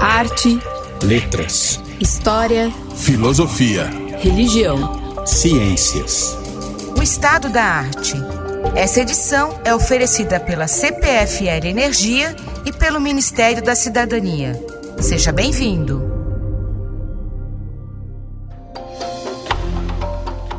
Arte, letras, história, filosofia, religião, ciências. O estado da arte. Essa edição é oferecida pela CPFL Energia e pelo Ministério da Cidadania. Seja bem-vindo.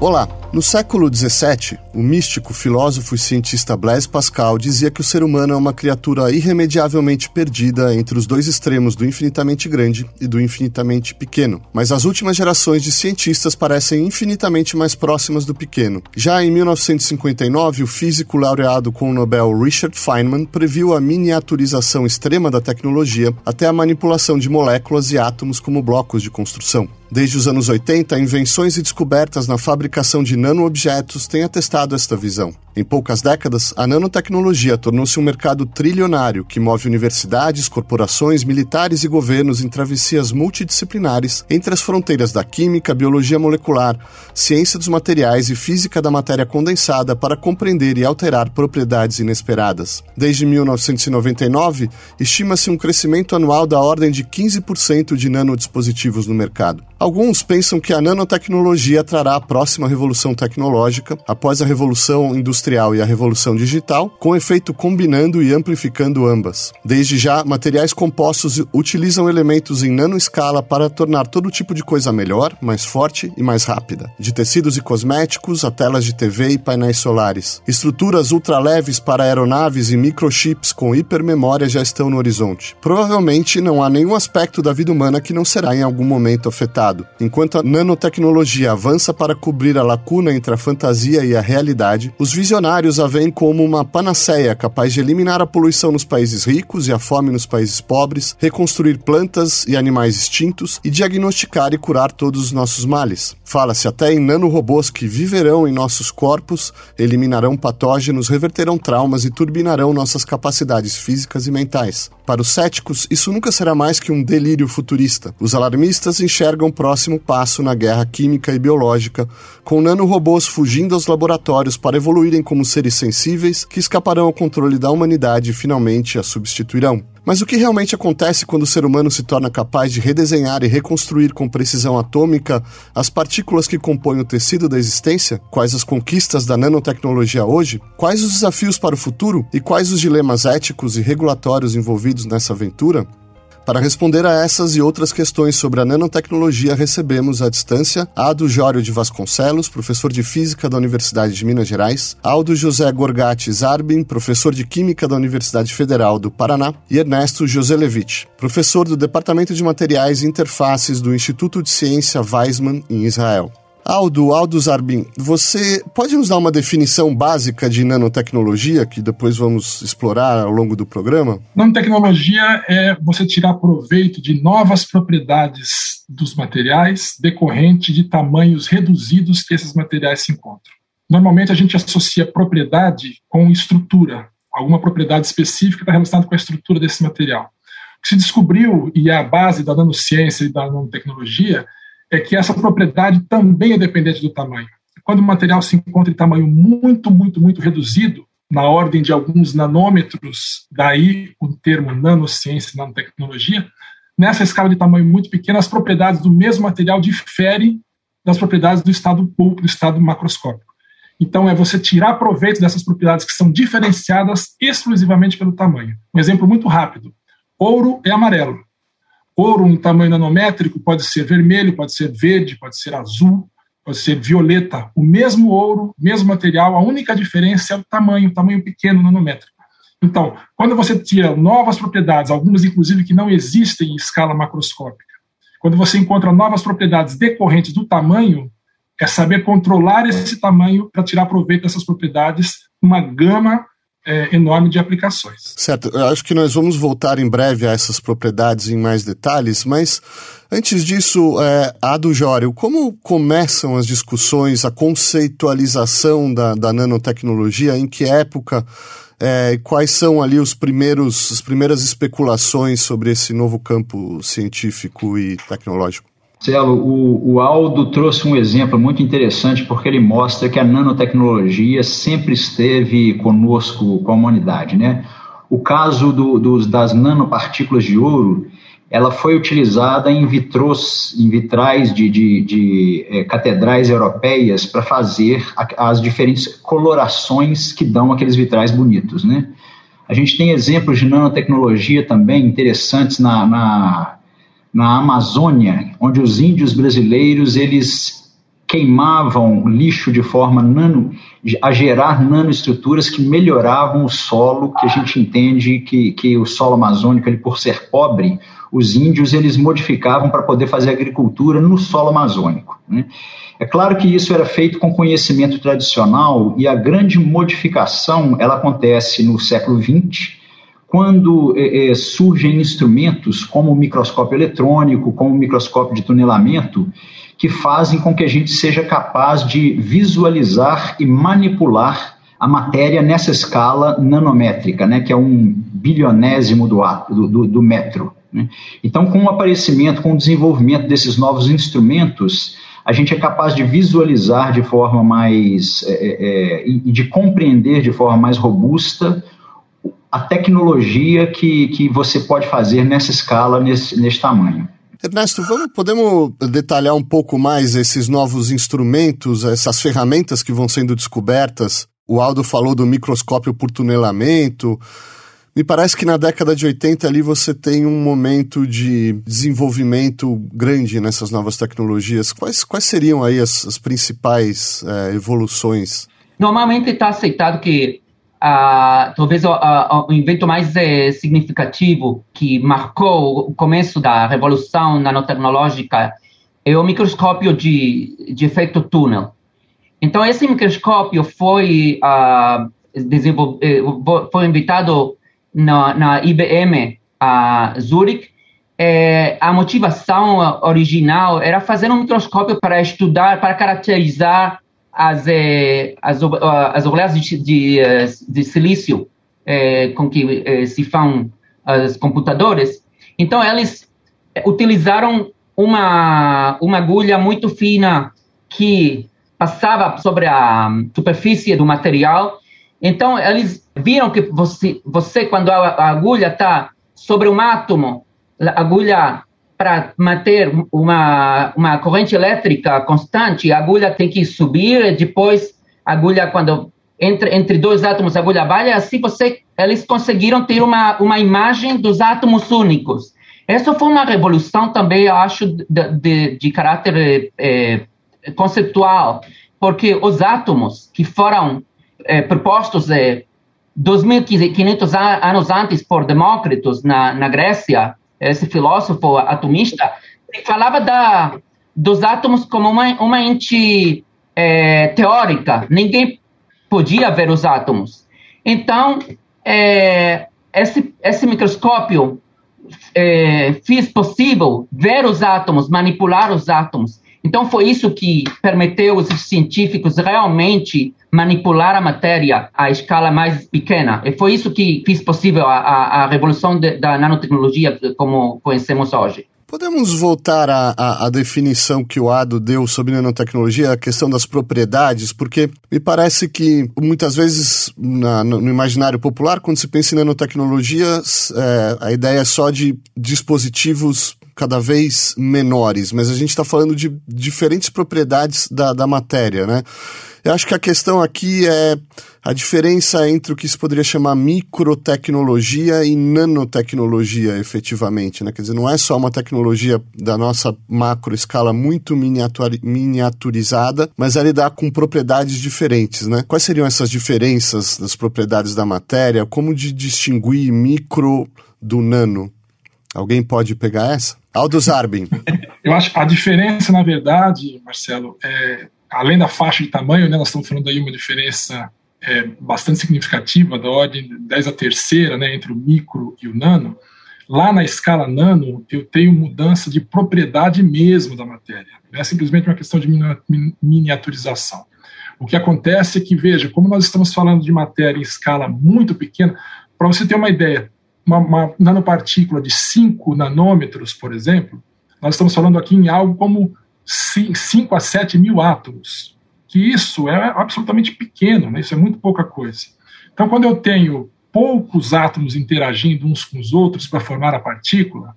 Olá, no século XVII, o místico, filósofo e cientista Blaise Pascal dizia que o ser humano é uma criatura irremediavelmente perdida entre os dois extremos do infinitamente grande e do infinitamente pequeno. Mas as últimas gerações de cientistas parecem infinitamente mais próximas do pequeno. Já em 1959, o físico laureado com o Nobel Richard Feynman previu a miniaturização extrema da tecnologia até a manipulação de moléculas e átomos como blocos de construção. Desde os anos 80, invenções e descobertas na fabricação de nanoobjetos têm atestado esta visão. Em poucas décadas, a nanotecnologia tornou-se um mercado trilionário que move universidades, corporações, militares e governos em travessias multidisciplinares entre as fronteiras da química, biologia molecular, ciência dos materiais e física da matéria condensada para compreender e alterar propriedades inesperadas. Desde 1999, estima-se um crescimento anual da ordem de 15% de nanodispositivos no mercado. Alguns pensam que a nanotecnologia trará a próxima revolução tecnológica após a revolução industrial e a revolução digital, com efeito combinando e amplificando ambas. Desde já, materiais compostos utilizam elementos em nanoescala para tornar todo tipo de coisa melhor, mais forte e mais rápida. De tecidos e cosméticos a telas de TV e painéis solares. Estruturas ultraleves para aeronaves e microchips com hipermemória já estão no horizonte. Provavelmente não há nenhum aspecto da vida humana que não será em algum momento afetado. Enquanto a nanotecnologia avança para cobrir a lacuna entre a fantasia e a realidade, os visionários a veem como uma panaceia capaz de eliminar a poluição nos países ricos e a fome nos países pobres, reconstruir plantas e animais extintos e diagnosticar e curar todos os nossos males. Fala-se até em nanorobôs que viverão em nossos corpos, eliminarão patógenos, reverterão traumas e turbinarão nossas capacidades físicas e mentais. Para os céticos, isso nunca será mais que um delírio futurista. Os alarmistas enxergam próximo passo na guerra química e biológica, com nanorobôs fugindo aos laboratórios para evoluírem como seres sensíveis que escaparão ao controle da humanidade e finalmente a substituirão. Mas o que realmente acontece quando o ser humano se torna capaz de redesenhar e reconstruir com precisão atômica as partículas que compõem o tecido da existência? Quais as conquistas da nanotecnologia hoje? Quais os desafios para o futuro? E quais os dilemas éticos e regulatórios envolvidos nessa aventura? Para responder a essas e outras questões sobre a nanotecnologia, recebemos à distância Ado Jório de Vasconcelos, professor de Física da Universidade de Minas Gerais, Aldo José Gorgatti Zarbin, professor de Química da Universidade Federal do Paraná, e Ernesto Joselevich, professor do Departamento de Materiais e Interfaces do Instituto de Ciência Weizmann, em Israel. Aldo, Aldo Zarbin, você pode nos dar uma definição básica de nanotecnologia, que depois vamos explorar ao longo do programa? Nanotecnologia é você tirar proveito de novas propriedades dos materiais decorrente de tamanhos reduzidos que esses materiais se encontram. Normalmente a gente associa propriedade com estrutura, alguma propriedade específica está relacionada com a estrutura desse material. O que se descobriu, e é a base da nanociência e da nanotecnologia, é que essa propriedade também é dependente do tamanho. Quando o material se encontra em tamanho muito, muito, muito reduzido, na ordem de alguns nanômetros, daí o termo nanociência, nanotecnologia, nessa escala de tamanho muito pequena, as propriedades do mesmo material diferem das propriedades do estado pulpo, do estado macroscópico. Então, é você tirar proveito dessas propriedades que são diferenciadas exclusivamente pelo tamanho. Um exemplo muito rápido: ouro é amarelo. Ouro em tamanho nanométrico pode ser vermelho, pode ser verde, pode ser azul, pode ser violeta. O mesmo ouro, mesmo material, a única diferença é o tamanho, tamanho pequeno nanométrico. Então, quando você tira novas propriedades, algumas inclusive que não existem em escala macroscópica, quando você encontra novas propriedades decorrentes do tamanho, é saber controlar esse tamanho para tirar proveito dessas propriedades, uma gama é, enorme de aplicações. Certo, eu acho que nós vamos voltar em breve a essas propriedades em mais detalhes, mas antes disso, é, Ado Jório, como começam as discussões, a conceitualização da, da nanotecnologia, em que época, é, quais são ali os primeiros, as primeiras especulações sobre esse novo campo científico e tecnológico? Celo, o, o, Aldo trouxe um exemplo muito interessante porque ele mostra que a nanotecnologia sempre esteve conosco, com a humanidade. Né? O caso do, dos, das nanopartículas de ouro, ela foi utilizada em vitros, em vitrais de, de, de é, catedrais europeias para fazer a, as diferentes colorações que dão aqueles vitrais bonitos, né? A gente tem exemplos de nanotecnologia também interessantes na, na, na Amazônia, onde os índios brasileiros eles queimavam lixo de forma nano, a gerar nanoestruturas que melhoravam o solo, que a gente entende que, que o solo amazônico, ele, por ser pobre, os índios eles modificavam para poder fazer agricultura no solo amazônico. Né? É claro que isso era feito com conhecimento tradicional e a grande modificação ela acontece no século XX, quando é, é, surgem instrumentos como o microscópio eletrônico, como o microscópio de tunelamento, que fazem com que a gente seja capaz de visualizar e manipular a matéria nessa escala nanométrica, né, que é um bilionésimo do, do, do metro. Né? Então, com o aparecimento, com o desenvolvimento desses novos instrumentos, a gente é capaz de visualizar de forma mais é, é, é e de compreender de forma mais robusta a tecnologia que, que você pode fazer nessa escala, nesse, nesse tamanho. Ernesto, vamos, podemos detalhar um pouco mais esses novos instrumentos, essas ferramentas que vão sendo descobertas? O Aldo falou do microscópio por tunelamento. Me parece que na década de 80 ali você tem um momento de desenvolvimento grande nessas novas tecnologias. Quais, quais seriam aí as, as principais é, evoluções? Normalmente está aceitado que Uh, talvez o, uh, o, evento mais eh, significativo que marcou o começo da revolução nanotecnológica é o microscópio de, de efeito túnel. Então, esse microscópio foi, uh, foi inventado na, na IBM a Zurich. Eh, a motivação original era fazer um microscópio para estudar, para caracterizar as, eh, as, as obras de, de, eh, de silício eh, com que eh, se fazem os computadores. Então, eles utilizaram uma, uma agulha muito fina que passava sobre a superfície do material. Então, eles viram que você, você quando a agulha está sobre um átomo, a agulha para manter uma, uma corrente elétrica constante, a agulha tem que subir, depois a agulha, quando entre, entre dois átomos, a agulha baixa, assim você, eles conseguiram ter uma, uma imagem dos átomos únicos. Essa foi uma revolução também, eu acho, de, de, de caráter é, porque os átomos que foram é, propostos é, 2.500 anos antes por Demócritos na, na Grécia, esse filósofo atomista, falava da, dos átomos como uma, uma ente é, teórica. Ninguém podia ver os átomos. Então, é, esse, esse microscópio é, fez possível ver os átomos, manipular os átomos. Então, foi isso que permitiu os científicos realmente manipular a matéria à escala mais pequena. E foi isso que fez possível a, a, a revolução de, da nanotecnologia como conhecemos hoje. Podemos voltar à, definição que o Ado deu sobre nanotecnologia, a questão das propriedades, porque me parece que muitas vezes na, no, imaginário popular, quando se pensa em nanotecnologia, é, a ideia é só de dispositivos cada vez menores, mas a gente está falando de diferentes propriedades da, da matéria, né? Eu acho que a questão aqui é a diferença entre o que se poderia chamar microtecnologia e nanotecnologia, efetivamente. Né? Quer dizer, não é só uma tecnologia da nossa macro escala muito miniaturizada, mas é lidar com propriedades diferentes. Né? Quais seriam essas diferenças das propriedades da matéria? Como de distinguir micro do nano? Alguém pode pegar essa? Aldo Zarbin. Eu acho a diferença, na verdade, Marcelo, é além da faixa de tamanho, né, nós estamos falando aí uma diferença é, bastante significativa, da ordem 10 a terceira, né, entre o micro e o nano. Lá na escala nano, eu tenho mudança de propriedade mesmo da matéria. Não é simplesmente uma questão de miniaturização. O que acontece é que, veja, como nós estamos falando de matéria em escala muito pequena, para você ter uma ideia, uma, uma nanopartícula de 5 nanômetros, por exemplo, nós estamos falando aqui em algo como 5 a 7 mil átomos, que isso é absolutamente pequeno, né? isso é muito pouca coisa. Então, quando eu tenho poucos átomos interagindo uns com os outros para formar a partícula,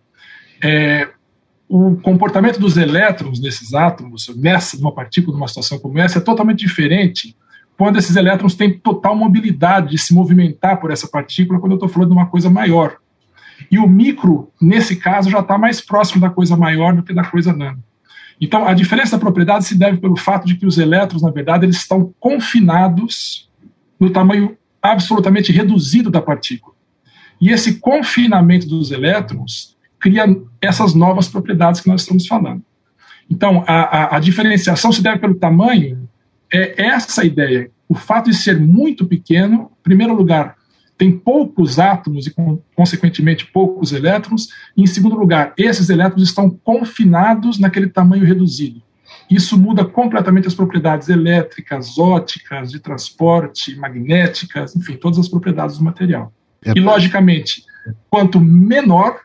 é, o comportamento dos elétrons nesses átomos, nessa uma partícula, numa situação como essa, é totalmente diferente quando esses elétrons têm total mobilidade de se movimentar por essa partícula, quando eu estou falando de uma coisa maior. E o micro, nesse caso, já está mais próximo da coisa maior do que da coisa nano. Então, a diferença da propriedade se deve pelo fato de que os elétrons, na verdade, eles estão confinados no tamanho absolutamente reduzido da partícula. E esse confinamento dos elétrons cria essas novas propriedades que nós estamos falando. Então, a, a, a diferenciação se deve pelo tamanho, é essa ideia. O fato de ser muito pequeno, em primeiro lugar, tem poucos átomos e, consequentemente, poucos elétrons. E, em segundo lugar, esses elétrons estão confinados naquele tamanho reduzido. Isso muda completamente as propriedades elétricas, óticas, de transporte, magnéticas, enfim, todas as propriedades do material. É. E, logicamente, quanto menor,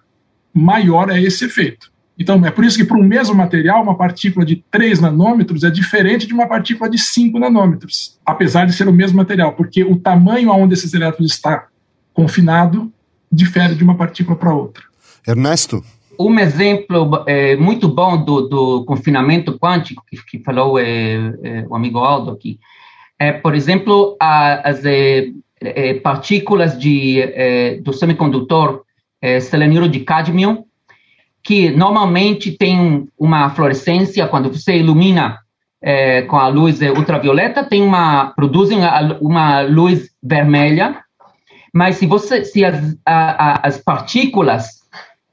maior é esse efeito. Então, é por isso que para um mesmo material, uma partícula de 3 nanômetros é diferente de uma partícula de 5 nanômetros, apesar de ser o mesmo material, porque o tamanho aonde esses elétrons está confinado difere de uma partícula para outra. Ernesto? Um exemplo é, muito bom do, do confinamento quântico que, que falou é, é, o amigo Aldo aqui é, por exemplo, a, as é, é, partículas de, é, do semicondutor selenuro de cadmio, que normalmente tem uma fluorescência, quando você ilumina é, com a luz ultravioleta, tem uma, produzem uma luz vermelha, mas se, você, se as, a, as partículas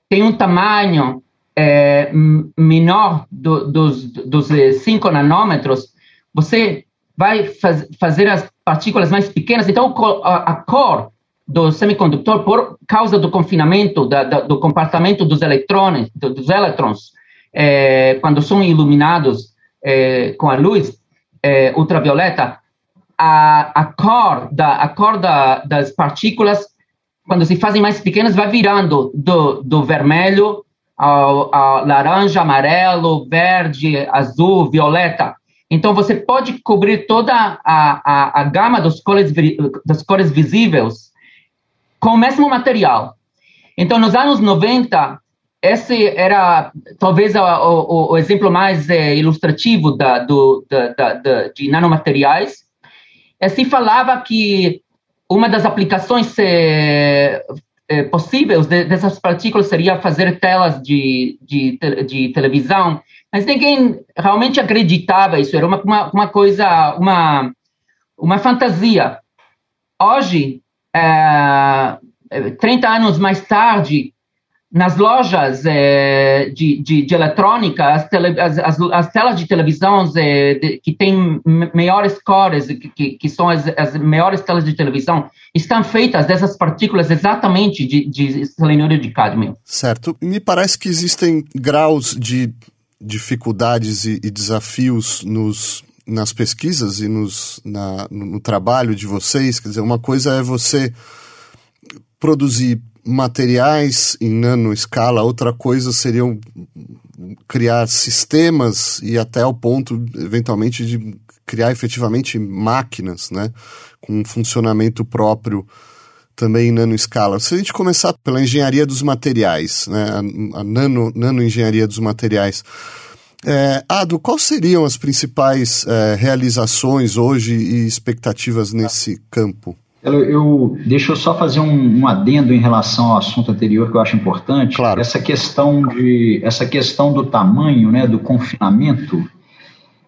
têm um tamanho é, menor do, dos, dos 5 nanômetros, você vai faz, fazer as partículas mais pequenas, então a, a cor do semicondutor por causa do confinamento, da, da, do comportamento dos eletrões, dos elétrons, é, quando são iluminados é, com a luz é, ultravioleta, a, a cor, da, a cor da, das partículas, quando se fazem mais pequenas, vai virando do, do vermelho ao, ao laranja, amarelo, verde, azul, violeta. Então, você pode cobrir toda a, a, a gama dos cores, das cores visíveis com o mesmo material. Então, nos anos 90, esse era talvez o, o, o exemplo mais é, ilustrativo da, do, da, da, da, de nanomateriais. E se falava que uma das aplicações é, é, possíveis de, dessas partículas seria fazer telas de, de, de, televisão, mas ninguém realmente acreditava isso, era uma, uma, uma coisa, uma, uma fantasia. Hoje, é, 30 anos mais tarde, nas lojas é, de, de, de, eletrônica, as, tele, as, as, as, telas de televisão é, que têm maiores cores, que, que, que são as, as maiores telas de televisão, estão feitas dessas partículas exatamente de, de selenuro de cadmio. Certo. Me parece que existem graus de dificuldades e, e desafios nos nas pesquisas e nos, na, no, trabalho de vocês? Quer dizer, uma coisa é você produzir materiais em nanoescala, outra coisa seria criar sistemas e até ao ponto, eventualmente, de criar efetivamente máquinas, né? Com um funcionamento próprio também em nanoescala. Se a gente começar pela engenharia dos materiais, né? A, a nano, nanoengenharia dos materiais, é, Ado, quais seriam as principais é, realizações hoje e expectativas nesse campo? Eu, eu, deixa eu só fazer um, um, adendo em relação ao assunto anterior que eu acho importante. Claro. Essa questão de essa questão do tamanho, né, do confinamento,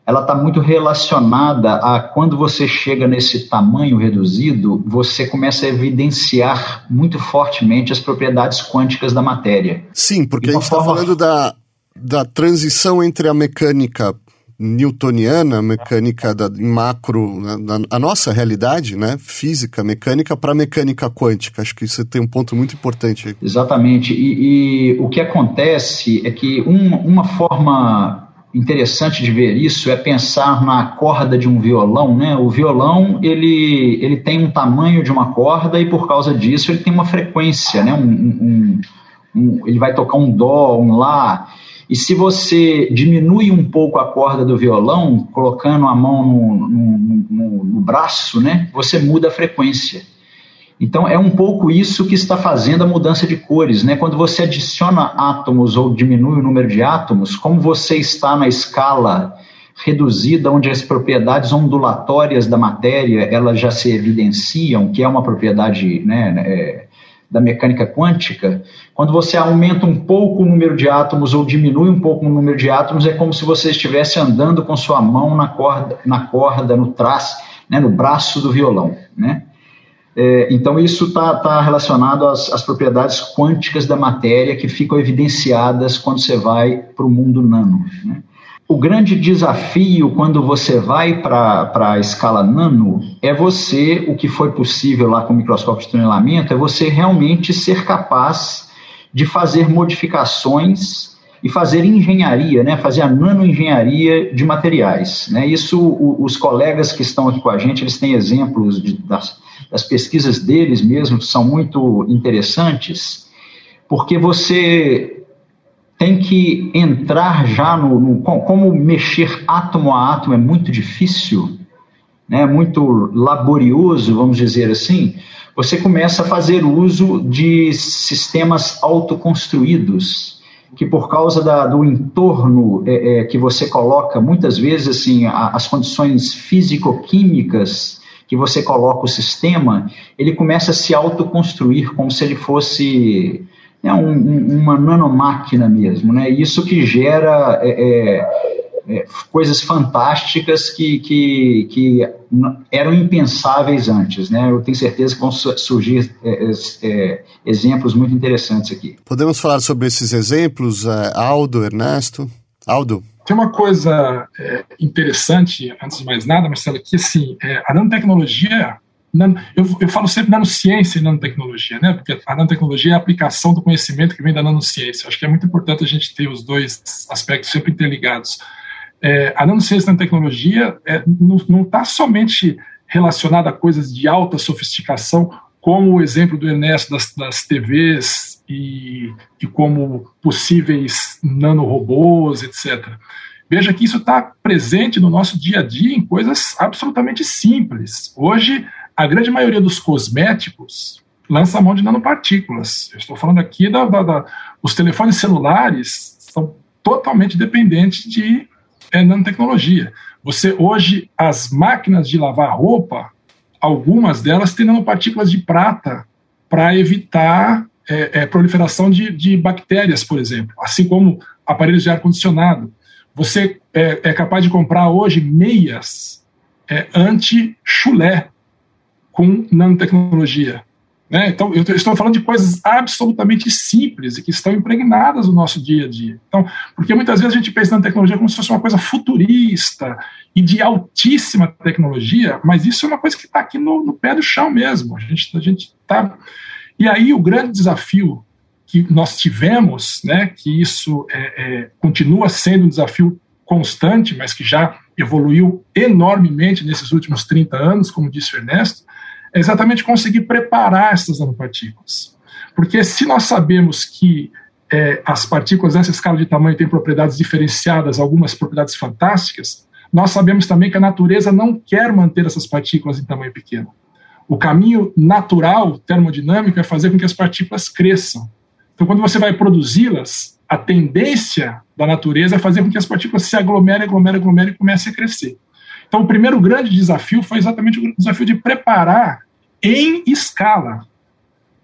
ela está muito relacionada a quando você chega nesse tamanho reduzido, você começa a evidenciar muito fortemente as propriedades quânticas da matéria. Sim, porque a gente está forma... falando da da transição entre a mecânica newtoniana, mecânica da, macro, né, a nossa realidade, né, física, mecânica, para a mecânica quântica. Acho que isso tem um ponto muito importante. Aí. Exatamente. E, e, o que acontece é que um, uma forma interessante de ver isso é pensar na corda de um violão, né? O violão ele, ele tem um tamanho de uma corda e por causa disso ele tem uma frequência, né? Um, um, um, ele vai tocar um dó, um lá e se você diminui um pouco a corda do violão, colocando a mão no, no, no, no braço, né, você muda a frequência. Então é um pouco isso que está fazendo a mudança de cores, né? Quando você adiciona átomos ou diminui o número de átomos, como você está na escala reduzida, onde as propriedades ondulatórias da matéria elas já se evidenciam, que é uma propriedade né, é, da mecânica quântica, quando você aumenta um pouco o número de átomos ou diminui um pouco o número de átomos, é como se você estivesse andando com sua mão na corda, na corda no traço, né, no braço do violão, né? É, então, isso está tá relacionado às, às, propriedades quânticas da matéria que ficam evidenciadas quando você vai para o mundo nano. Né? O grande desafio quando você vai para a escala nano é você, o que foi possível lá com o microscópio de tunelamento, é você realmente ser capaz de fazer modificações e fazer engenharia, né, fazer a nanoengenharia de materiais. Né? Isso, o, os colegas que estão aqui com a gente, eles têm exemplos de, das, das pesquisas deles mesmos, que são muito interessantes, porque você tem que entrar já no, no, como mexer átomo a átomo é muito difícil, né, muito laborioso, vamos dizer assim, você começa a fazer uso de sistemas autoconstruídos, que por causa da, do entorno é, é, que você coloca, muitas vezes assim, a, as condições físico-químicas que você coloca o sistema, ele começa a se autoconstruir como se ele fosse né, um, uma nanomáquina mesmo. Né? Isso que gera é, é, é, coisas fantásticas que, que, que, eram impensáveis antes. Né? Eu tenho certeza que vão surgir é, é, exemplos muito interessantes aqui. Podemos falar sobre esses exemplos, Aldo, Ernesto? Aldo? Tem uma coisa é, interessante, antes de mais nada, Marcelo, que assim, é, a nanotecnologia, nan, eu, eu, falo sempre nanociência e nanotecnologia, né? Porque a nanotecnologia é a aplicação do conhecimento que vem da nanociência. Acho que é muito importante a gente ter os dois aspectos sempre interligados. É, a nanociência e a nanotecnologia é, não está somente relacionada a coisas de alta sofisticação, como o exemplo do Ernesto das, das TVs e, e como possíveis nanorobôs, etc. Veja que isso está presente no nosso dia a dia em coisas absolutamente simples. Hoje, a grande maioria dos cosméticos lança mão de nanopartículas. Eu estou falando aqui da, da, da os telefones celulares são totalmente dependentes de é, nanotecnologia. Você hoje as máquinas de lavar roupa algumas delas têm nanopartículas de prata para evitar é, é, proliferação de, de, bactérias, por exemplo, assim como aparelhos de ar-condicionado. Você é, capaz de comprar hoje meias anti-chulé com nanotecnologia. Né? Então, eu estou falando de coisas absolutamente simples e que estão impregnadas no nosso dia a dia. Então, porque muitas vezes a gente pensa na tecnologia como se fosse uma coisa futurista e de altíssima tecnologia, mas isso é uma coisa que está aqui no, no, pé do chão mesmo. A gente a gente está. E aí o grande desafio que nós tivemos, né, que isso é, é, continua sendo um desafio constante, mas que já evoluiu enormemente nesses últimos 30 anos, como disse o Ernesto, é exatamente conseguir preparar essas nanopartículas. Porque se nós sabemos que é, as partículas nessa escala de tamanho têm propriedades diferenciadas, algumas propriedades fantásticas, nós sabemos também que a natureza não quer manter essas partículas em tamanho pequeno. O caminho natural, termodinâmico, é fazer com que as partículas cresçam. Então, quando você vai produzi-las, a tendência da natureza é fazer com que as partículas se aglomerem, aglomerem, aglomerem e comecem a crescer. Então, o primeiro grande desafio foi exatamente o desafio de preparar em escala.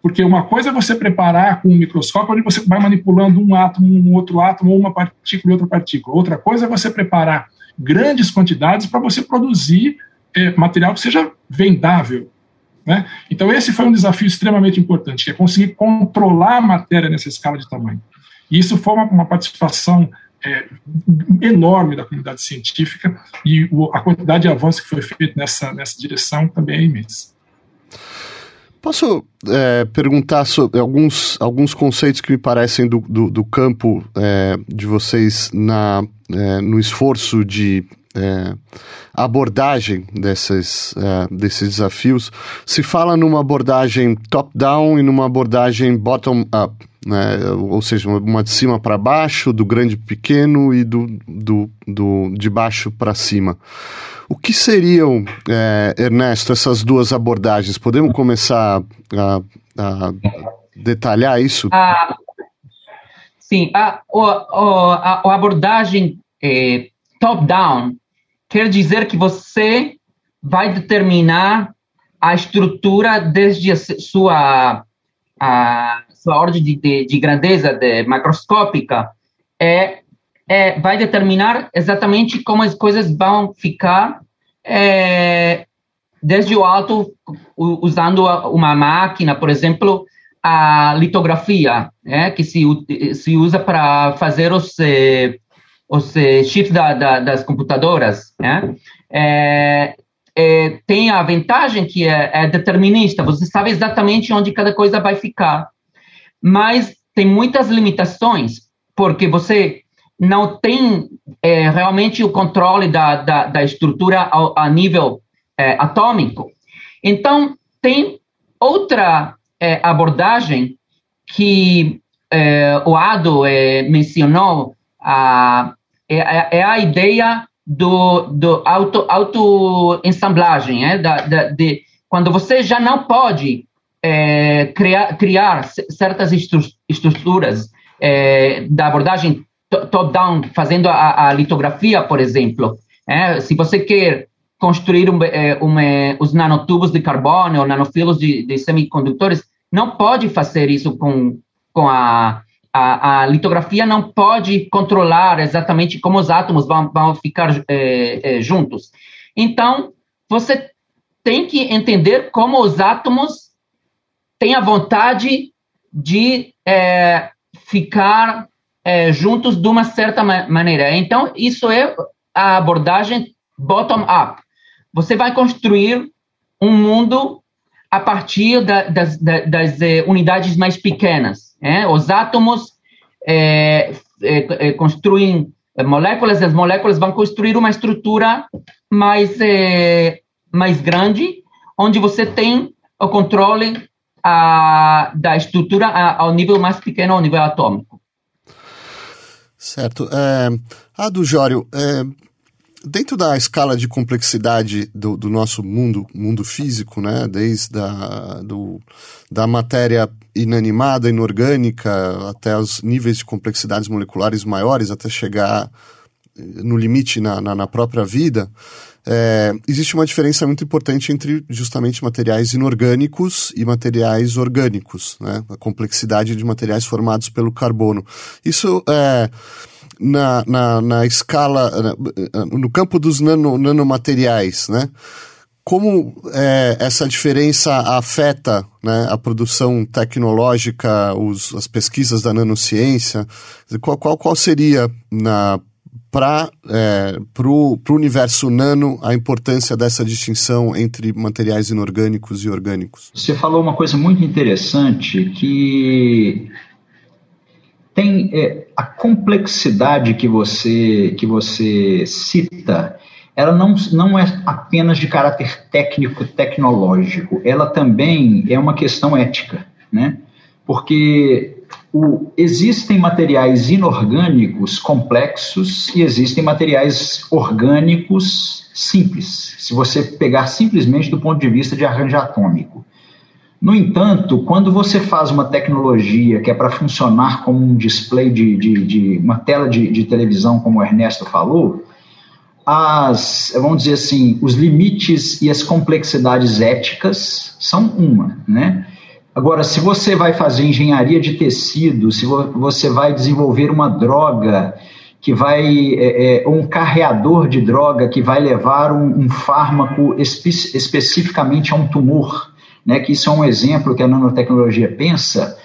Porque uma coisa é você preparar com um microscópio onde você vai manipulando um átomo, um outro átomo, ou uma partícula e outra partícula. Outra coisa é você preparar grandes quantidades para você produzir é, material que seja vendável. Né? Então, esse foi um desafio extremamente importante, que é conseguir controlar a matéria nessa escala de tamanho. E isso foi uma, uma participação é, enorme da comunidade científica e o, a quantidade de avanço que foi feito nessa, nessa direção também é imensa. Posso é, perguntar sobre alguns, alguns conceitos que me parecem do, do, do campo é, de vocês na, é, no esforço de é, abordagem desses, é, desses desafios. Se fala numa abordagem top-down e numa abordagem bottom-up, né? ou seja, uma de cima para baixo, do grande pequeno e do, do, do de baixo para cima. O que seriam, é, Ernesto, essas duas abordagens? Podemos começar a, a detalhar isso? Ah, sim, a, a, a abordagem é, top-down quer dizer que você vai determinar a estrutura desde a sua, a sua ordem de, de, de grandeza de, macroscópica, é, é, vai determinar exatamente como as coisas vão ficar é, desde o alto, usando uma máquina, por exemplo, a litografia, é, que se, se usa para fazer os, eh, os eh, chips da, da, das computadoras, né? É, é, tem a vantagem que é, é, determinista, você sabe exatamente onde cada coisa vai ficar, mas tem muitas limitações, porque você não tem é, realmente o controle da, da, da estrutura ao, a nível atômico. Então, tem outra abordagem que o Ado mencionou, a, é, é, é a ideia do, do auto, auto-ensamblagem, é? da, da, de, quando você já não pode é, criar, criar certas estruturas é, da abordagem top-down, fazendo a, a, litografia, por exemplo. É? Se você quer construir um, é, um, os nanotubos de carbono ou nanofilos de, de semicondutores, não pode fazer isso com, com a a, a, litografia não pode controlar exatamente como os átomos vão, vão ficar é, é, juntos. Então, você tem que entender como os átomos têm a vontade de é, ficar é, juntos de uma certa ma maneira. Então, isso é a abordagem bottom-up. Você vai construir um mundo a partir da, das, das, das eh, unidades mais pequenas. É? Os átomos é, é, é construem moléculas, as moléculas vão construir uma estrutura mais, é, mais grande, onde você tem o controle a, da estrutura a, ao nível mais pequeno, ao nível atômico. Certo. É, do Jório, é, dentro da escala de complexidade do, do, nosso mundo, mundo físico, né, desde a, do, da matéria inanimada, inorgânica, até os níveis de complexidades moleculares maiores, até chegar eh, no limite na, na, na própria vida, é, existe uma diferença muito importante entre justamente materiais inorgânicos e materiais orgânicos, né? a complexidade de materiais formados pelo carbono. Isso é na, na, na escala, no campo dos nano, nanomateriais, né? Como é, essa diferença afeta né, a produção tecnológica, os, as pesquisas da nanociência? Qual, qual, qual seria para é, o universo nano a importância dessa distinção entre materiais inorgânicos e orgânicos? Você falou uma coisa muito interessante que tem é, a complexidade que você, que você cita, ela não, não é apenas de caráter técnico, tecnológico, ela também é uma questão ética, né? Porque o, existem materiais inorgânicos complexos e existem materiais orgânicos simples, se você pegar simplesmente do ponto de vista de arranjo atômico. No entanto, quando você faz uma tecnologia que é para funcionar como um display de, de, de uma tela de, de, televisão, como o Ernesto falou, as, vamos dizer assim, os limites e as complexidades éticas são uma, né? Agora, se você vai fazer engenharia de tecido, se você vai desenvolver uma droga que vai, é, é, um carreador de droga que vai levar um, um fármaco espe especificamente a um tumor, né, que isso é um exemplo que a nanotecnologia pensa,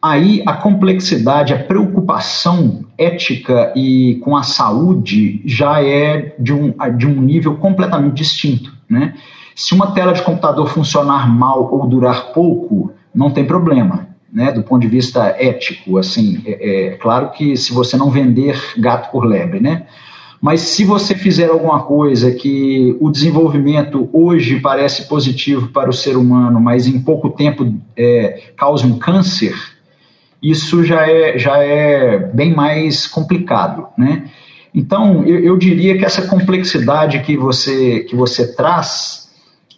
aí a complexidade, a preocupação ética e com a saúde já é de um, de um nível completamente distinto. Né? Se uma tela de computador funcionar mal ou durar pouco, não tem problema. Né, do ponto de vista ético, assim, é, é claro que se você não vender gato por lebre, né? Mas se você fizer alguma coisa que o desenvolvimento hoje parece positivo para o ser humano, mas em pouco tempo é, causa um câncer, isso já é, já é bem mais complicado, né? Então, eu, eu diria que essa complexidade que você, que você traz,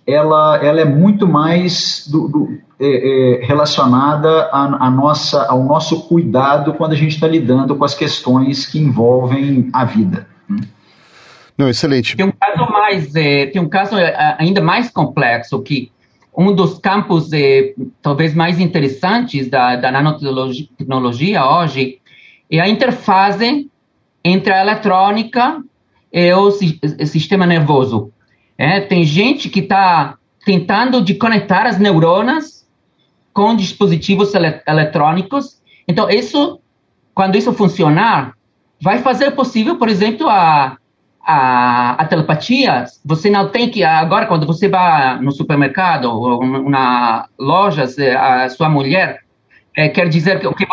ela, ela é muito mais do, do, é, é, relacionada a, nossa, ao nosso cuidado quando a gente está lidando com as questões que envolvem a vida. Não, excelente. Tem um caso mais, é, tem um caso é, ainda mais complexo que um dos campos é, talvez mais interessantes da, da nanotecnologia hoje é a interface entre a eletrônica e o sistema nervoso. É, tem gente que está tentando de conectar as neuronas com dispositivos ele eletrônicos. Então, isso, quando isso funcionar, vai fazer possível, por exemplo, a, a, a telepatia. Você não tem que, agora, quando você vai no supermercado ou na loja, a sua mulher é, quer dizer que o, que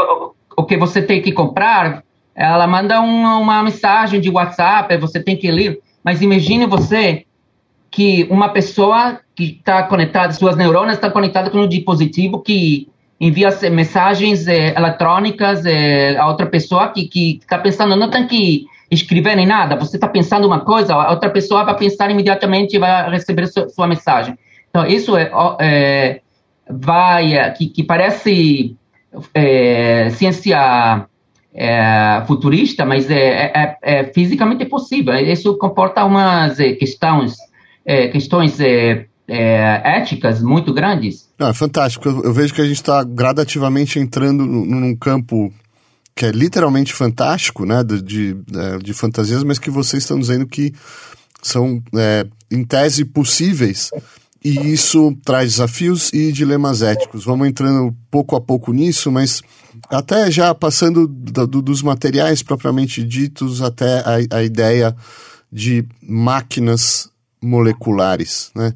o que você tem que comprar, ela manda uma, uma mensagem de WhatsApp, você tem que ler. Mas imagine você que uma pessoa que está conectada, suas neurônios estão conectadas com um dispositivo que envia mensagens eh, eletrônicas eh, a outra pessoa que está pensando, não tem que escrever nem nada, você está pensando uma coisa, a outra pessoa vai pensar imediatamente e vai receber sua, sua mensagem. Então, isso é, é vai, eh, que, que parece é, ciência é, futurista, mas é, é, é, fisicamente possível. Isso comporta umas questões é, questões é, éticas muito grandes. é fantástico. Eu, vejo que a gente está gradativamente entrando num campo que é literalmente fantástico, né, de, de, é, de fantasias, mas que vocês estão dizendo que são, é, em tese, possíveis. E isso traz desafios e dilemas éticos. Vamos entrando pouco a pouco nisso, mas até já passando do, do, dos materiais propriamente ditos até a, a ideia de máquinas moleculares. Né?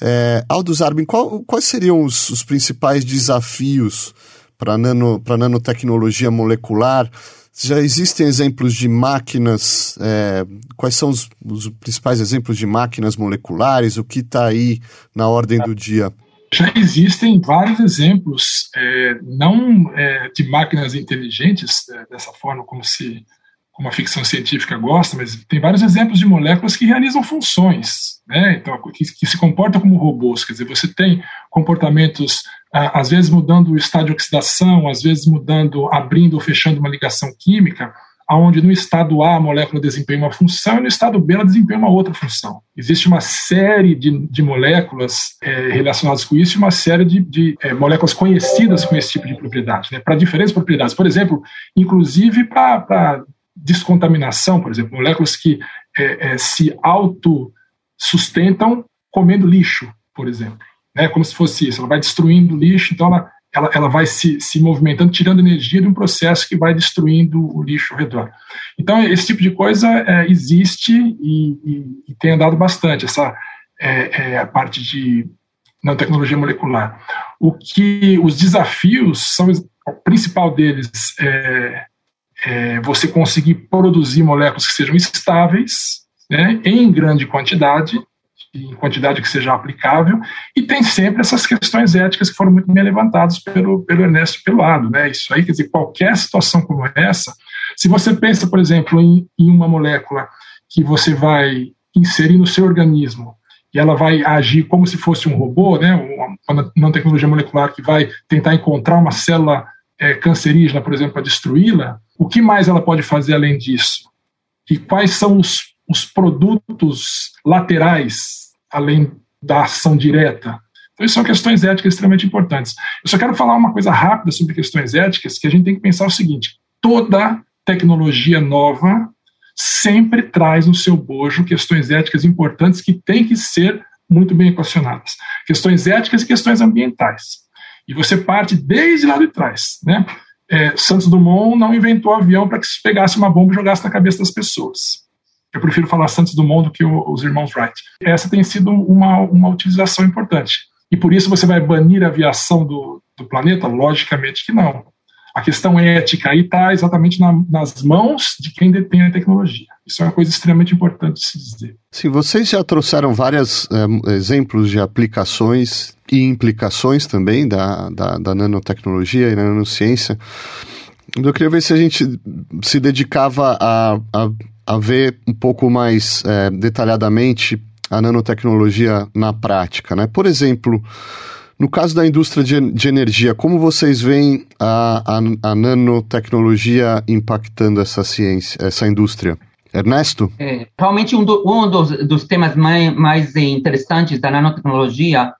É, Aldous Arbin, qual, quais seriam os, os principais desafios para nano, nanotecnologia molecular? Já existem exemplos de máquinas? É, quais são os, os, principais exemplos de máquinas moleculares? O que está aí na ordem do dia? Já existem vários exemplos, é, não é, de máquinas inteligentes, é, dessa forma como se como a ficção científica gosta, mas tem vários exemplos de moléculas que realizam funções, né? Então, que, que se comportam como robôs. Quer dizer, você tem comportamentos, às vezes mudando o estado de oxidação, às vezes mudando, abrindo ou fechando uma ligação química, aonde no estado A a molécula desempenha uma função e no estado B ela desempenha uma outra função. Existe uma série de, de moléculas é, relacionadas com isso e uma série de, de é, moléculas conhecidas com esse tipo de propriedade, né, para diferentes propriedades. Por exemplo, inclusive para descontaminação, por exemplo, moléculas que é, é, se autossustentam comendo lixo, por exemplo. Né? Como se fosse isso, ela vai destruindo lixo, então ela, ela, ela vai se, se movimentando, tirando energia de um processo que vai destruindo o lixo ao redor. Então, esse tipo de coisa é, existe e, e, e, tem andado bastante, essa é, é a parte de nanotecnologia molecular. O que os desafios são, o principal deles é é, você conseguir produzir moléculas que sejam estáveis, né, em grande quantidade, em quantidade que seja aplicável, e tem sempre essas questões éticas que foram muito bem levantadas pelo, pelo Ernesto Pelado. Né? Isso aí, quer dizer, qualquer situação como essa, se você pensa, por exemplo, em, em uma molécula que você vai inserir no seu organismo e ela vai agir como se fosse um robô, né, uma, uma tecnologia molecular que vai tentar encontrar uma célula é, cancerígena, por exemplo, para destruí-la, o que mais ela pode fazer além disso? E quais são os, os produtos laterais, além da ação direta? Então, isso são questões éticas extremamente importantes. Eu só quero falar uma coisa rápida sobre questões éticas, que a gente tem que pensar o seguinte: toda tecnologia nova sempre traz no seu bojo questões éticas importantes que têm que ser muito bem equacionadas. Questões éticas e questões ambientais. E você parte desde lá de trás. Né? É, Santos Dumont não inventou avião para que se pegasse uma bomba e jogasse na cabeça das pessoas. Eu prefiro falar Santos Dumont do que o, os irmãos Wright. Essa tem sido uma, uma utilização importante. E por isso você vai banir a aviação do, do planeta? Logicamente que não. a questão ética aí está exatamente na, nas mãos de quem detém a tecnologia. Isso é uma coisa extremamente importante de se dizer. Sim, vocês já trouxeram vários é, exemplos de aplicações e implicações também da, da, da nanotecnologia e nanociência. Eu queria ver se a gente se dedicava a, a, a ver um pouco mais é, detalhadamente a nanotecnologia na prática. Né? Por exemplo, no caso da indústria de, de energia, como vocês veem a, a, a, nanotecnologia impactando essa ciência, essa indústria? Ernesto? É, realmente um, do, um dos, dos, temas mais, mais interessantes da nanotecnologia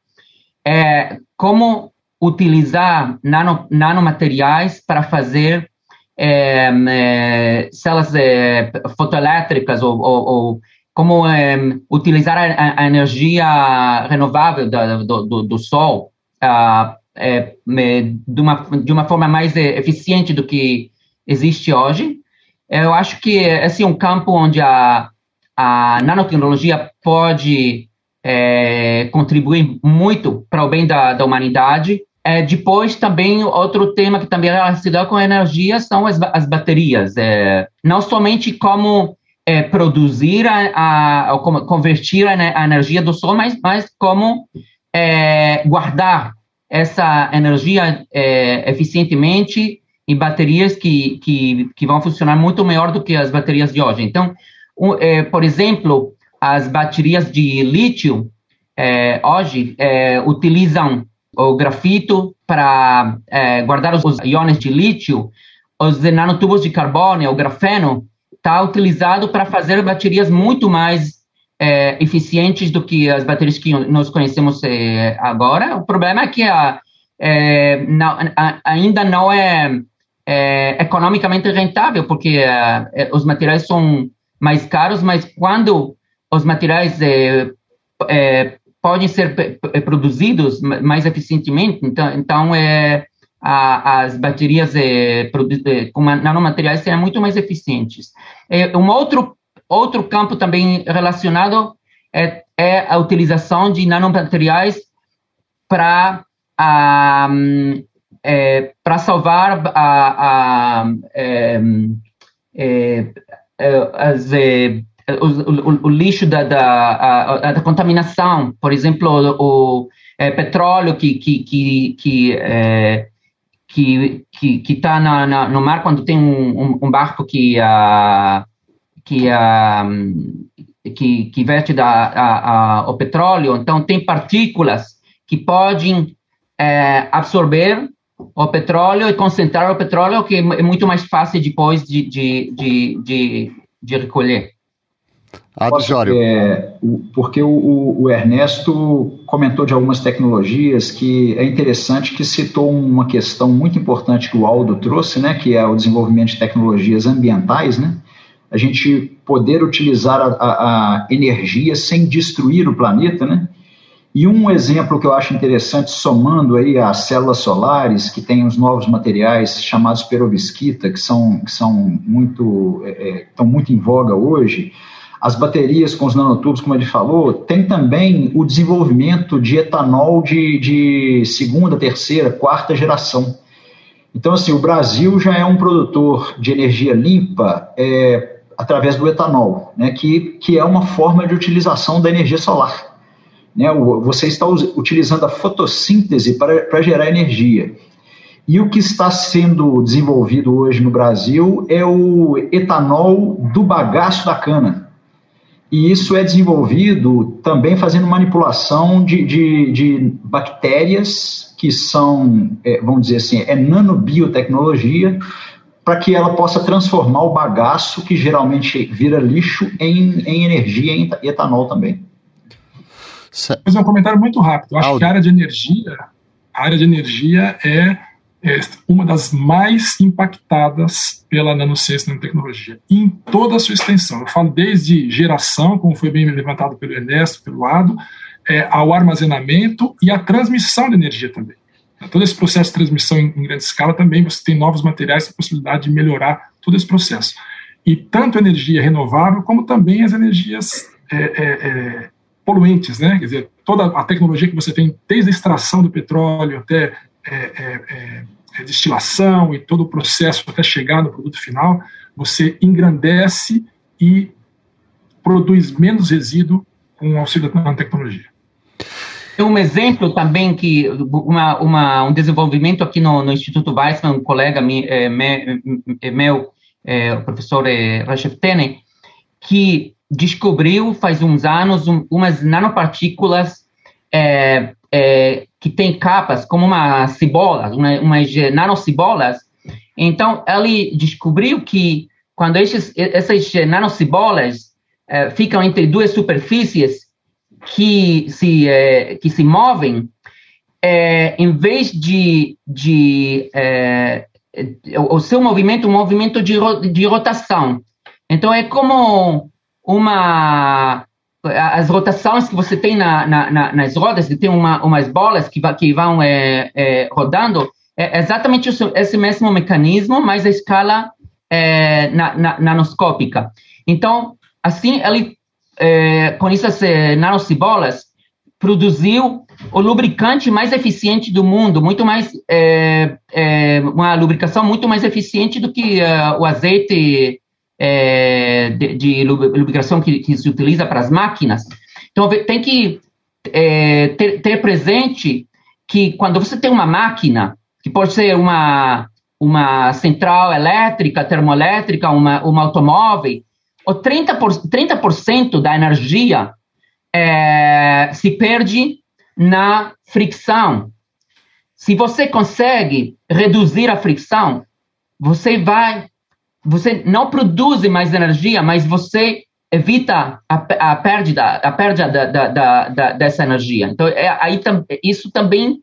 é como utilizar nano, nanomateriais para fazer é, é, células é, fotoelétricas ou, ou, ou como é, utilizar a, a, energia renovável da, do, do, do, sol uh, é, de, uma, de uma forma mais eficiente do que existe hoje. Eu acho que esse é um campo onde a, a nanotecnologia pode é, contribuir muito para o bem da, da humanidade. É, depois, também, outro tema que também é relacionado com a energia são as, as baterias. É, não somente como é, produzir, a, a, como convertir a, a, energia do sol, mas, mas como é, guardar essa energia é, eficientemente em baterias que, que, que, vão funcionar muito melhor do que as baterias de hoje. Então, um, é, por exemplo, as baterias de lítio é, hoje é, utilizam o grafito para guardar os, os íons de lítio, os nanotubos de carbono, o grafeno, está utilizado para fazer baterias muito mais é, eficientes do que as baterias que nós conhecemos é, agora. O problema é que a, é, não, a, ainda não é, é economicamente rentável, porque é, é, os materiais são mais caros, mas quando os materiais podem ser produzidos mais eficientemente, então, então é, a, as baterias é, com nanomateriais serão muito mais eficientes. É, um outro, outro campo também relacionado é, é a utilização de nanomateriais para é, para salvar a, a, é, é, é as, o, o, o, lixo da, da, a, da, contaminação, por exemplo, o, o petróleo que, que, que, que que que que está no mar quando tem um, um, barco que uh, que uh, que, que verte da, a, a, o petróleo, então tem partículas que podem é, absorver o petróleo e concentrar o petróleo, que é muito mais fácil depois de, de, de, de, de recolher. Adjório. É, porque o, o, Ernesto comentou de algumas tecnologias que é interessante que citou uma questão muito importante que o Aldo trouxe, né, que é o desenvolvimento de tecnologias ambientais, né, a gente poder utilizar a, a, a energia sem destruir o planeta, né, e um exemplo que eu acho interessante, somando aí as células solares, que tem os novos materiais chamados perovskita, que são, que são muito, é, é estão muito em voga hoje, as baterias com os nanotubos, como ele falou, tem também o desenvolvimento de etanol de, de segunda, terceira, quarta geração. Então, assim, o Brasil já é um produtor de energia limpa é, através do etanol, né, que, que é uma forma de utilização da energia solar. Né, você está utilizando a fotossíntese para, para gerar energia. E o que está sendo desenvolvido hoje no Brasil é o etanol do bagaço da cana e isso é desenvolvido também fazendo manipulação de, de, de bactérias que são, é, vamos dizer assim, é nanobiotecnologia, para que ela possa transformar o bagaço, que geralmente vira lixo, em, em energia, em etanol também. Vou fazer um comentário muito rápido. Eu acho que a área de energia, a área de energia é é uma das mais impactadas pela nanociência e nanotecnologia, em toda a sua extensão. Eu falo desde geração, como foi bem levantado pelo Ernesto, pelo lado, é, ao armazenamento e à transmissão de energia também. Todo esse processo de transmissão em grande escala também você tem novos materiais, a possibilidade de melhorar todo esse processo. E tanto energia renovável como também as energias é, é, é poluentes, né? Quer dizer, toda a tecnologia que você tem, desde a extração do petróleo até é, é, é destilação e todo o processo até chegar no produto final, você engrandece e produz menos resíduo com o auxílio da nanotecnologia. Um exemplo também que uma, uma, um desenvolvimento aqui no, no Instituto Weizmann, um colega é, me, é, meu, é, o professor é, Tene, que descobriu faz uns anos um, umas nanopartículas é, que tem capas como uma cebola, uma, umas nanocebolas. Então, ele descobriu que quando esses, essas nanocebolas é, ficam entre duas superfícies que se, é, que se movem, é, em vez de, de é, o seu movimento, um movimento de, de rotação. Então, é como uma as rotações que você tem na, na, na, nas rodas, que tem uma, umas bolas que, que vão é, é, rodando, é exatamente esse mesmo mecanismo, mas a escala é, nanoscópica. Então, assim, ele, com essas nanocibolas, produziu o lubricante mais eficiente do mundo, muito mais uma lubricação muito mais eficiente do que uh, o azeite é, de, de, lubrificação que, que, se utiliza para as máquinas. Então, tem que é, ter, ter, presente que quando você tem uma máquina, que pode ser uma, uma central elétrica, termoelétrica, uma, uma automóvel, o 30%, 30 da energia é, se perde na fricção. Se você consegue reduzir a fricção, você vai você não produz mais energia, mas você evita a, a perda, a perda da, da, da, dessa energia. Então, é, aí isso também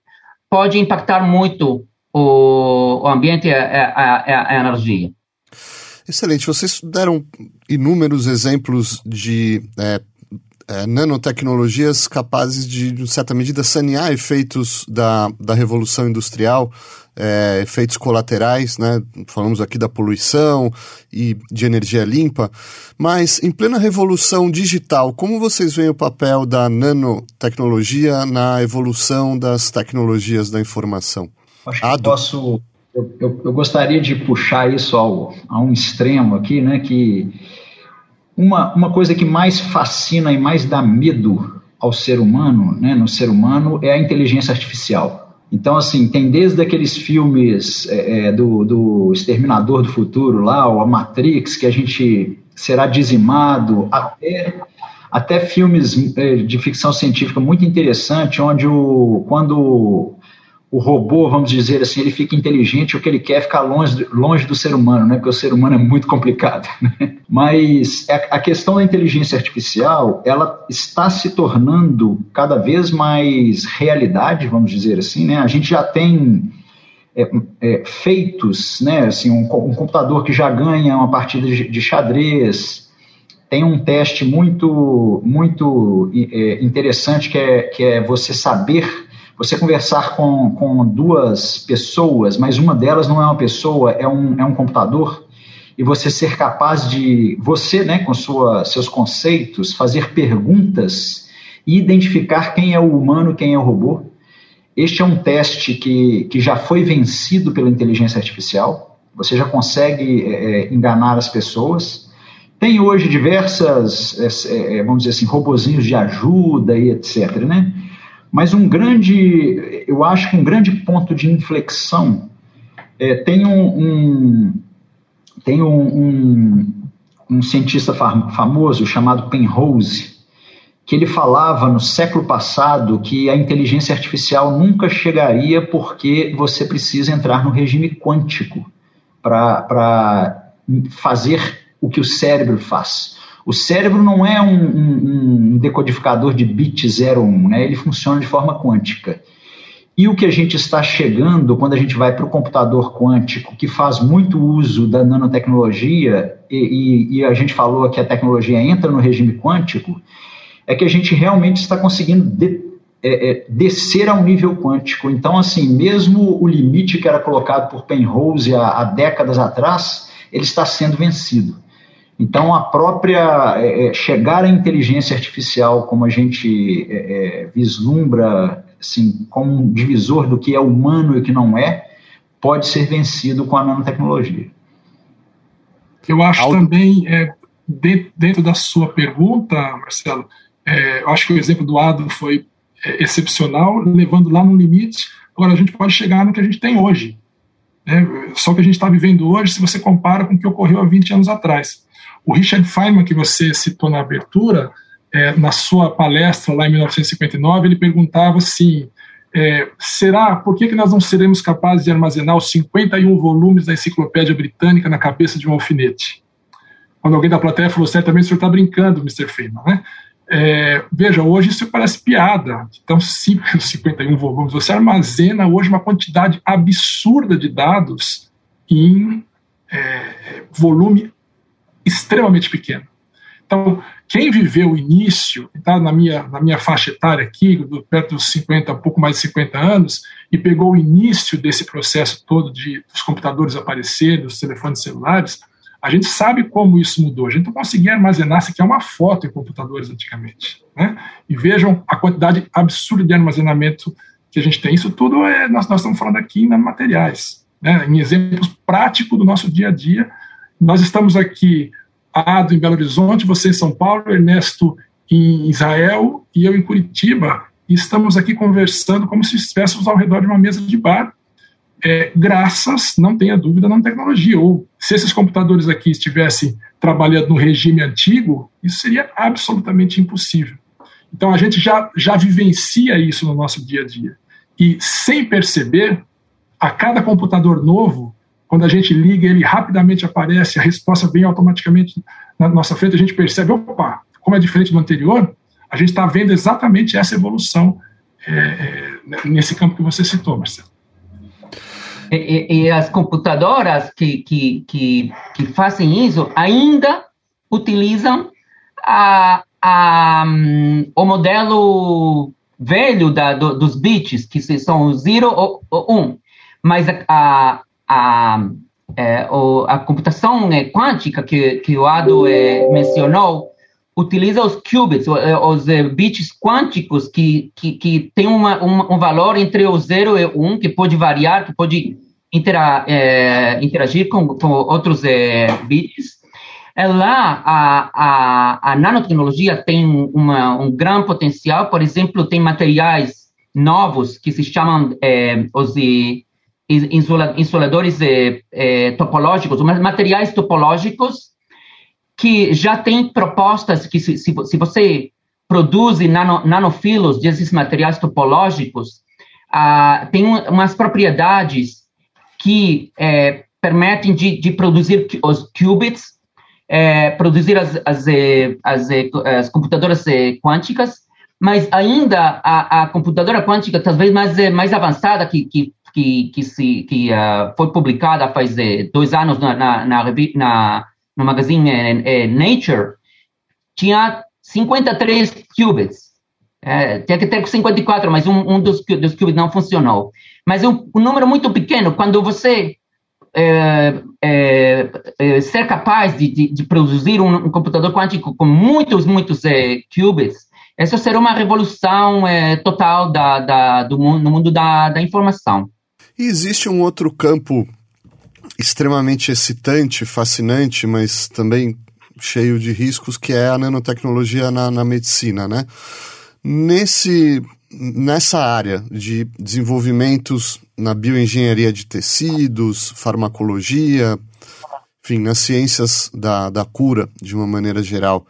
pode impactar muito o, o ambiente e a, a, energia. Excelente. Vocês deram inúmeros exemplos de é, é, nanotecnologias capazes de, em certa medida, sanear efeitos da, da revolução industrial é, efeitos colaterais, né? Falamos aqui da poluição e de energia limpa, mas em plena revolução digital, como vocês veem o papel da nanotecnologia na evolução das tecnologias da informação? Acho que Ado. posso. Eu, eu, eu, gostaria de puxar isso ao, a um extremo aqui, né? Que uma, uma coisa que mais fascina e mais dá medo ao ser humano, né, no ser humano, é a inteligência artificial. Então, assim, tem desde aqueles filmes é, é, do, do Exterminador do Futuro lá, ou a Matrix, que a gente será dizimado, até, até filmes é, de ficção científica muito interessante, onde o, quando o robô, vamos dizer assim, ele fica inteligente, o que ele quer é ficar longe, longe do ser humano, né? porque o ser humano é muito complicado. Né? Mas a questão da inteligência artificial, ela está se tornando cada vez mais realidade, vamos dizer assim. Né? A gente já tem é, é, feitos, né? assim, um, um, computador que já ganha uma partida de, de xadrez, tem um teste muito, muito é, interessante que é, que é você saber você conversar com, com duas pessoas, mas uma delas não é uma pessoa, é um, é um computador, e você ser capaz de, você, né, com sua, seus conceitos, fazer perguntas e identificar quem é o humano quem é o robô. Este é um teste que, que já foi vencido pela inteligência artificial. Você já consegue é, é enganar as pessoas. Tem hoje diversas, é, é, vamos dizer assim, robozinhos de ajuda e etc. Né? Mas um grande, eu acho que um grande ponto de inflexão é, tem um, um tem um, um, um cientista famoso chamado Penrose, que ele falava no século passado que a inteligência artificial nunca chegaria porque você precisa entrar no regime quântico para fazer o que o cérebro faz. O cérebro não é um, um, um decodificador de bit 01, né? ele funciona de forma quântica. E o que a gente está chegando quando a gente vai para o computador quântico, que faz muito uso da nanotecnologia, e, e, e, a gente falou que a tecnologia entra no regime quântico, é que a gente realmente está conseguindo de, é, é, descer ao nível quântico. Então, assim, mesmo o limite que era colocado por Penrose há, há décadas atrás, ele está sendo vencido. Então, a própria é, é, chegar à inteligência artificial, como a gente é, é, vislumbra, assim, como um divisor do que é humano e o que não é, pode ser vencido com a nanotecnologia. Eu acho Aldo. também, é, dentro da sua pergunta, Marcelo, é, eu acho que o exemplo do Ado foi é, excepcional, levando lá no limite. Agora, a gente pode chegar no que a gente tem hoje. Né? Só que a gente está vivendo hoje, se você compara com o que ocorreu há 20 anos atrás. O Richard Feynman, que você citou na abertura, é, na sua palestra lá em 1959, ele perguntava assim: é, será, por que, que nós não seremos capazes de armazenar os 51 volumes da enciclopédia britânica na cabeça de um alfinete? Quando alguém da plateia falou, certamente o senhor está brincando, Mr. Feynman, né? É, veja, hoje isso parece piada. Então, 51 volumes, você armazena hoje uma quantidade absurda de dados em é, volume extremamente pequeno. Então, quem viveu o início, está na minha, na minha faixa etária aqui, do, perto dos 50, um pouco mais de 50 anos, e pegou o início desse processo todo de dos computadores aparecerem, dos telefones celulares, a gente sabe como isso mudou. A gente não conseguia armazenar sequer uma foto em computadores antigamente. Né? E vejam a quantidade absurda de armazenamento que a gente tem. Isso tudo é, nós, nós estamos falando aqui em nanomateriais, né? em exemplos práticos do nosso dia a dia. Nós estamos aqui Ado em Belo Horizonte, você em São Paulo, Ernesto em Israel e eu em Curitiba. E estamos aqui conversando como se estivéssemos ao redor de uma mesa de bar, é, graças, não tenha dúvida, na tecnologia. Ou se esses computadores aqui estivessem trabalhando no regime antigo, isso seria absolutamente impossível. Então a gente já, já vivencia isso no nosso dia a dia. E sem perceber, a cada computador novo, quando a gente liga, ele rapidamente aparece, a resposta vem automaticamente na nossa frente, a gente percebe, opa, como é diferente do anterior, a gente está vendo exatamente essa evolução é, é, nesse campo que você citou, Marcelo. E, e, as computadoras que, que, que, que, fazem isso ainda utilizam a, a, um, o modelo velho da, do, dos bits, que são 0 ou 1. Um. Mas a, a, é, o, a computação é, quântica que, que o Ado é, mencionou utiliza os qubits, é, os é, bits quânticos que, que, que tem uma, um, um, valor entre o 0 e 1, um, que pode variar, que pode intera, é, interagir com, com outros bits. Lá, a, a, a nanotecnologia tem uma, um grande potencial, por exemplo, tem materiais novos que se chamam os insuladores eh, eh, topológicos, materiais topológicos que já tem propostas que se, se, se você produz nano, nanofilos desses materiais topológicos, ah, tem umas propriedades que eh, permitem de, de, produzir os qubits, eh, produzir as, as, as, as computadoras quânticas, mas ainda a, a computadora quântica talvez mais, mais avançada que, que que, que, se, que uh, foi publicada faz eh, dois anos na, na, na, na no magazine eh, Nature, tinha 53 qubits. É, tinha que ter 54, mas um, um dos, dos qubits não funcionou. Mas um, um número muito pequeno, quando você é, é, ser capaz de, de, de produzir um, um, computador quântico com muitos, muitos qubits, isso será uma revolução total da, da, do mundo, no mundo da, da informação. E existe um outro campo extremamente excitante, fascinante, mas também cheio de riscos, que é a nanotecnologia na, na medicina, né? Nesse, nessa área de desenvolvimentos na bioengenharia de tecidos, farmacologia, enfim, nas ciências da, da cura, de uma maneira geral,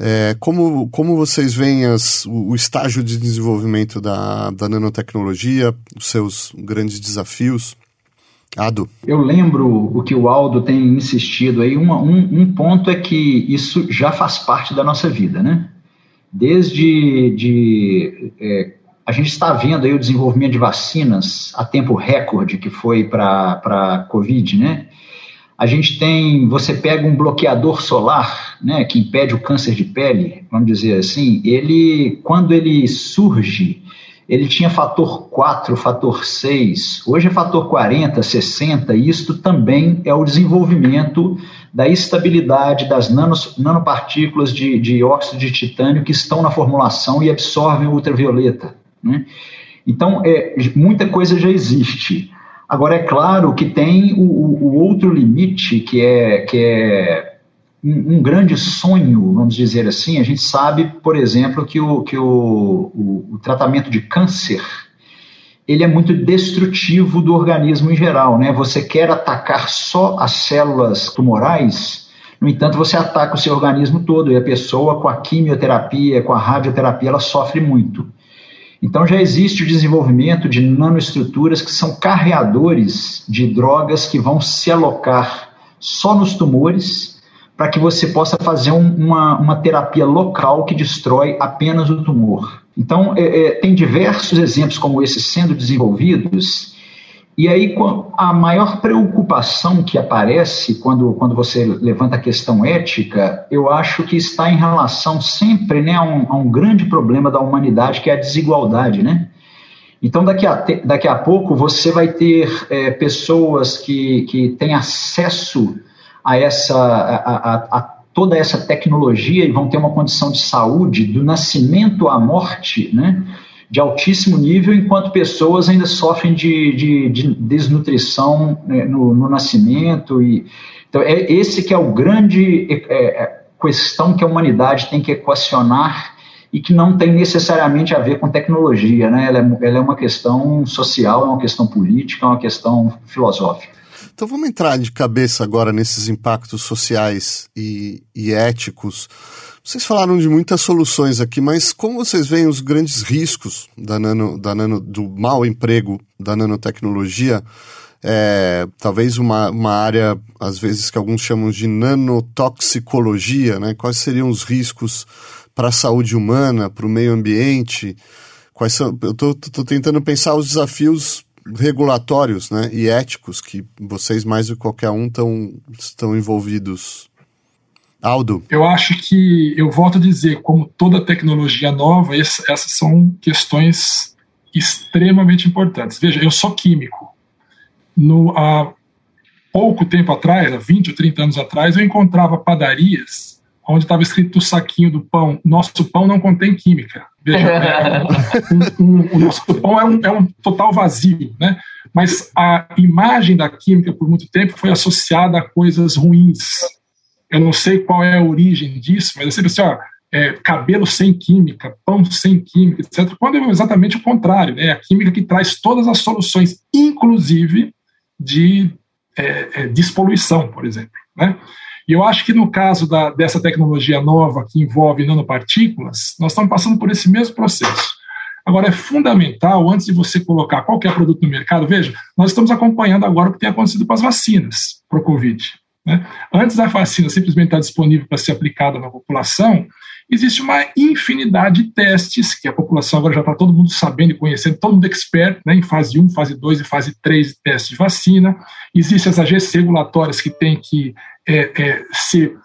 é, como, como vocês veem as, o, o, estágio de desenvolvimento da, da nanotecnologia, os seus grandes desafios? Ado. Eu lembro o que o Aldo tem insistido aí. Uma, um, um ponto é que isso já faz parte da nossa vida, né? Desde de, é, a gente está vendo aí o desenvolvimento de vacinas a tempo recorde que foi para a Covid, né? A gente tem, você pega um bloqueador solar, né, que impede o câncer de pele, vamos dizer assim, ele, quando ele surge, ele tinha fator 4, fator 6, hoje é fator 40, 60, e isto também é o desenvolvimento da estabilidade das nanos, nanopartículas de, de óxido de titânio que estão na formulação e absorvem ultravioleta. Né? Então, é, muita coisa já existe. Agora, é claro que tem o, o outro limite, que é, que é um, um, grande sonho, vamos dizer assim. A gente sabe, por exemplo, que o, que o, o, o tratamento de câncer ele é muito destrutivo do organismo em geral. Né? Você quer atacar só as células tumorais, no entanto, você ataca o seu organismo todo e a pessoa, com a quimioterapia, com a radioterapia, ela sofre muito. Então, já existe o desenvolvimento de nanoestruturas que são carreadores de drogas que vão se alocar só nos tumores para que você possa fazer um, uma, uma terapia local que destrói apenas o tumor. Então, é, é, tem diversos exemplos como esses sendo desenvolvidos e aí, a maior preocupação que aparece quando, quando você levanta a questão ética, eu acho que está em relação sempre né, a, um, a um grande problema da humanidade, que é a desigualdade, né? Então, daqui a, daqui a pouco, você vai ter é, pessoas que, que têm acesso a, essa, a, a, a, toda essa tecnologia e vão ter uma condição de saúde, do nascimento à morte, né? De altíssimo nível, enquanto pessoas ainda sofrem de, de, de desnutrição né, no, no, nascimento. E, então, é esse que é o grande é, é, questão que a humanidade tem que equacionar e que não tem necessariamente a ver com tecnologia, né? ela, é, ela é uma questão social, é uma questão política, é uma questão filosófica. Então vamos entrar de cabeça agora nesses impactos sociais e, e éticos vocês falaram de muitas soluções aqui, mas como vocês veem os grandes riscos da nano, da nano, do mau emprego da nanotecnologia? É, talvez uma, uma área, às vezes, que alguns chamam de nanotoxicologia, né? Quais seriam os riscos para a saúde humana, para o meio ambiente? Quais são, eu estou tentando pensar os desafios regulatórios né, e éticos que vocês, mais do que qualquer um, tão, estão envolvidos Aldo. Eu acho que, eu volto a dizer, como toda tecnologia nova, essas são questões extremamente importantes. Veja, eu sou químico. No, há pouco tempo atrás, há 20 ou 30 anos atrás, eu encontrava padarias onde estava escrito o saquinho do pão, nosso pão não contém química. Veja, é, um, um, o nosso pão é um, é um total vazio, né? Mas a imagem da química, por muito tempo, foi associada a coisas ruins, eu não sei qual é a origem disso, mas é sempre assim, ó, é, cabelo sem química, pão sem química, etc. Quando é exatamente o contrário, né? A química que traz todas as soluções, inclusive de é, é, despoluição, por exemplo. Né? E eu acho que no caso da, dessa tecnologia nova que envolve nanopartículas, nós estamos passando por esse mesmo processo. Agora, é fundamental, antes de você colocar qualquer produto no mercado, veja, nós estamos acompanhando agora o que tem acontecido com as vacinas para o Covid. Né? Antes da vacina simplesmente estar disponível para ser aplicada na população, existe uma infinidade de testes que a população agora já está todo mundo sabendo e conhecendo, todo mundo expert né, em fase 1, fase 2 e fase 3 de teste de vacina. Existem as agências regulatórias que têm que é, é, ser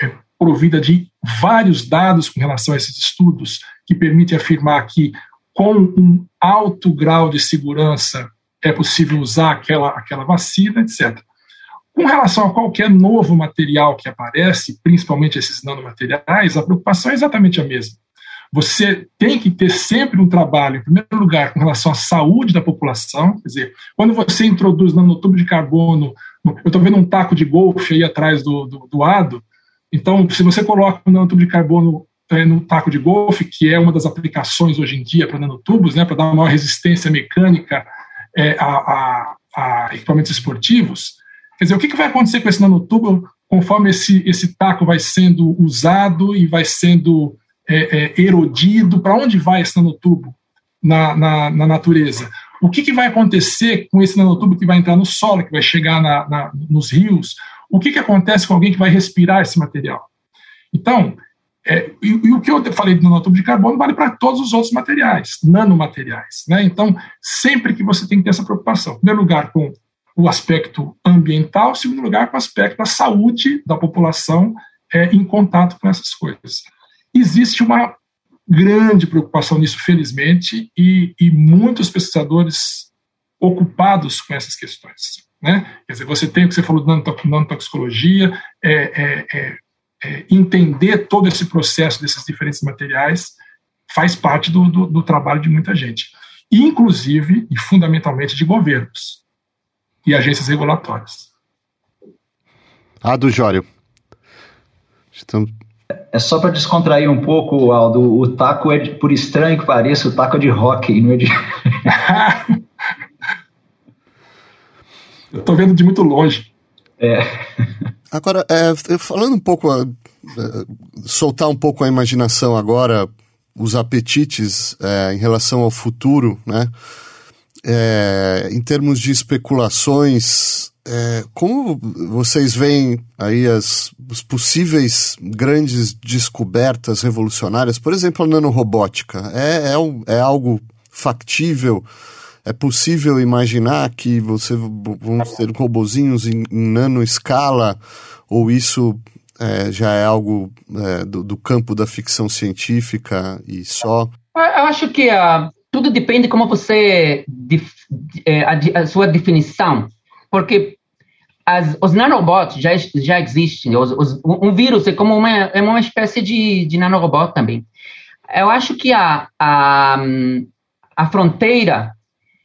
é, provida de vários dados com relação a esses estudos que permitem afirmar que com um alto grau de segurança é possível usar aquela, aquela vacina, etc. Com relação a qualquer novo material que aparece, principalmente esses nanomateriais, a preocupação é exatamente a mesma. Você tem que ter sempre um trabalho, em primeiro lugar, com relação à saúde da população. Quer dizer, quando você introduz nanotubo de carbono, eu estou vendo um taco de golfe aí atrás do, do, do ado, então, se você coloca um nanotubo de carbono é, no taco de golfe, que é uma das aplicações hoje em dia para nanotubos, né, para dar uma maior resistência mecânica é, a, a, a equipamentos esportivos, Quer dizer, o que, que vai acontecer com esse nanotubo conforme esse, esse taco vai sendo usado e vai sendo é, é, erodido? Para onde vai esse nanotubo na, na, na natureza? O que, que vai acontecer com esse nanotubo que vai entrar no solo, que vai chegar na, na, nos rios? O que, que acontece com alguém que vai respirar esse material? Então, é, e, e, o que eu falei do nanotubo de carbono vale para todos os outros materiais, nanomateriais. Né? Então, sempre que você tem que ter essa preocupação, em primeiro lugar, com o aspecto ambiental, em segundo lugar, com o aspecto da saúde da população é, em contato com essas coisas. Existe uma grande preocupação nisso, felizmente, e, e muitos pesquisadores ocupados com essas questões. Né? Quer dizer, você tem o que você falou de nanotoxicologia, é, é, é, é, entender todo esse processo desses diferentes materiais faz parte do, do, do trabalho de muita gente, inclusive e fundamentalmente de governos. E agências regulatórias. Ah, do Jório. Estamos... É só para descontrair um pouco, Aldo. O taco é, de, por estranho que pareça, o taco é de hockey, não é de. Eu estou vendo de muito longe. É. Agora, é, falando um pouco, é, soltar um pouco a imaginação agora, os apetites é, em relação ao futuro, né? É, em termos de especulações, é, como vocês veem aí as, as possíveis grandes descobertas revolucionárias, por exemplo, a nanorobótica, é, é, é algo factível? É possível imaginar que você vamos ter robozinhos em, em nano escala ou isso é, já é algo é, do, do, campo da ficção científica e só? Eu acho que uh, tudo depende como você é, a, a, sua definição, porque as, os nanobots já, já existem. Os, os, um vírus é como uma, é uma espécie de, de nanorobot também. Eu acho que a, a, a fronteira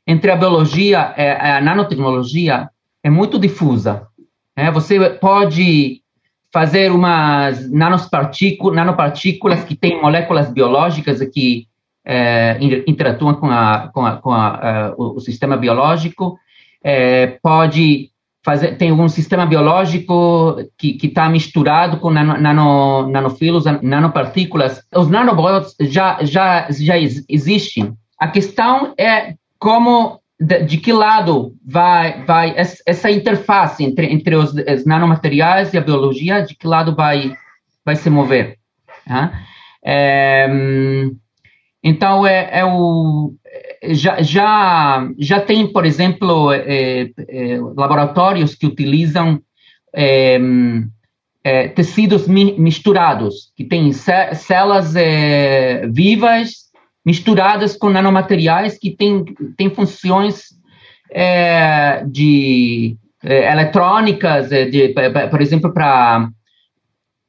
entre a biologia e a nanotecnologia é muito difusa. Né? Você pode fazer umas nanopartículas, nanopartículas que têm moléculas biológicas que é, interatuam com, a, com, a, com a, uh, o, sistema biológico, é, pode fazer, tem um sistema biológico que está misturado com nano, nano, nanofilos, nanopartículas. Os nanobots já, já, já existem. A questão é como de, de, que lado vai, vai essa interface entre, entre os, os, nanomateriais e a biologia, de que lado vai, vai se mover. É, então, é, é o, já, já, já tem, por exemplo, é, é, laboratórios que utilizam é, é, tecidos mi, misturados, que têm células é, vivas misturadas com nanomateriais que têm, têm funções é, de é, eletrônicas, é, de, por exemplo, para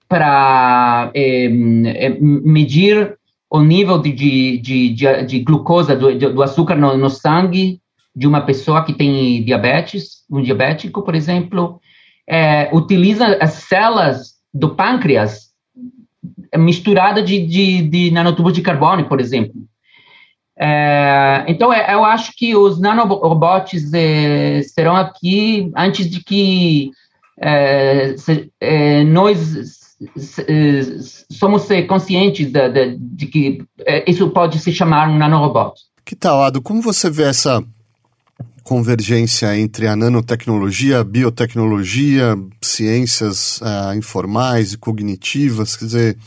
para é, é, medir o nível de, de, de, de glucosa, do, do açúcar no, no, sangue de uma pessoa que tem diabetes, um diabético, por exemplo, é, utiliza as células do pâncreas misturada de, de, de nanotubos de carbono, por exemplo. É, então, é, eu acho que os nanorobots é, serão aqui antes de que é, se, é, nós somos conscientes de, de, de, que isso pode se chamar um nanorobot. Que tal, Ado? Como você vê essa convergência entre a nanotecnologia, a biotecnologia, ciências uh, informais e cognitivas? Quer dizer,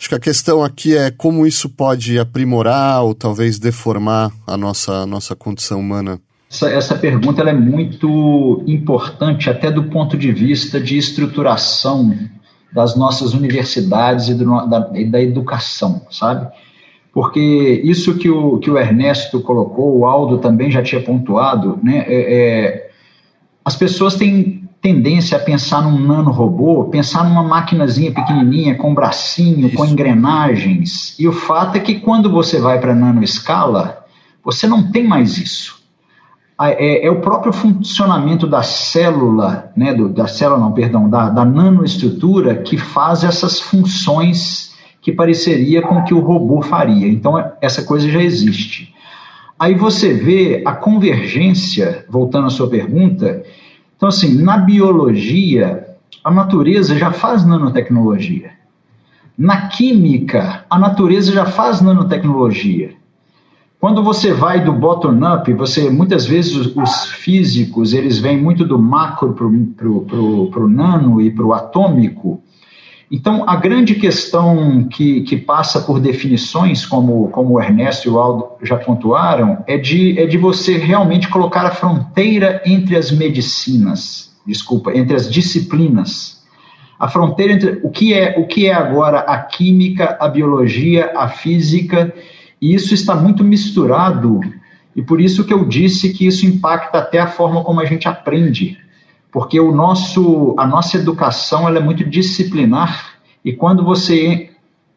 Acho que a questão aqui é como isso pode aprimorar ou talvez deformar a nossa, a nossa condição humana. Essa, essa pergunta é muito importante até do ponto de vista de estruturação das nossas universidades e, do, da, e da educação, sabe? Porque isso que o, que o Ernesto colocou, o Aldo também já tinha pontuado, né? É, é, as pessoas têm tendência a pensar num nanorobô, pensar numa maquinazinha pequenininha, com bracinho, Isso. com engrenagens. E o fato é que quando você vai para nanoescala, você não tem mais isso. É, é, o próprio funcionamento da célula, né, do, da célula não, perdão, da, da nanoestrutura que faz essas funções que pareceria com que o robô faria. Então, essa coisa já existe. Aí você vê a convergência, voltando à sua pergunta, então, assim, na biologia, a natureza já faz nanotecnologia. Na química, a natureza já faz nanotecnologia. Quando você vai do bottom-up, você muitas vezes os, os, físicos eles vêm muito do macro para o nano e para o atômico. Então, a grande questão que, que passa por definições, como, como o Ernesto e o Aldo já pontuaram, é de, é de você realmente colocar a fronteira entre as medicinas, desculpa, entre as disciplinas. A fronteira entre o que é, o que é agora a química, a biologia, a física, e isso está muito misturado, e por isso que eu disse que isso impacta até a forma como a gente aprende. Porque o nosso, a nossa educação ela é muito disciplinar. E quando você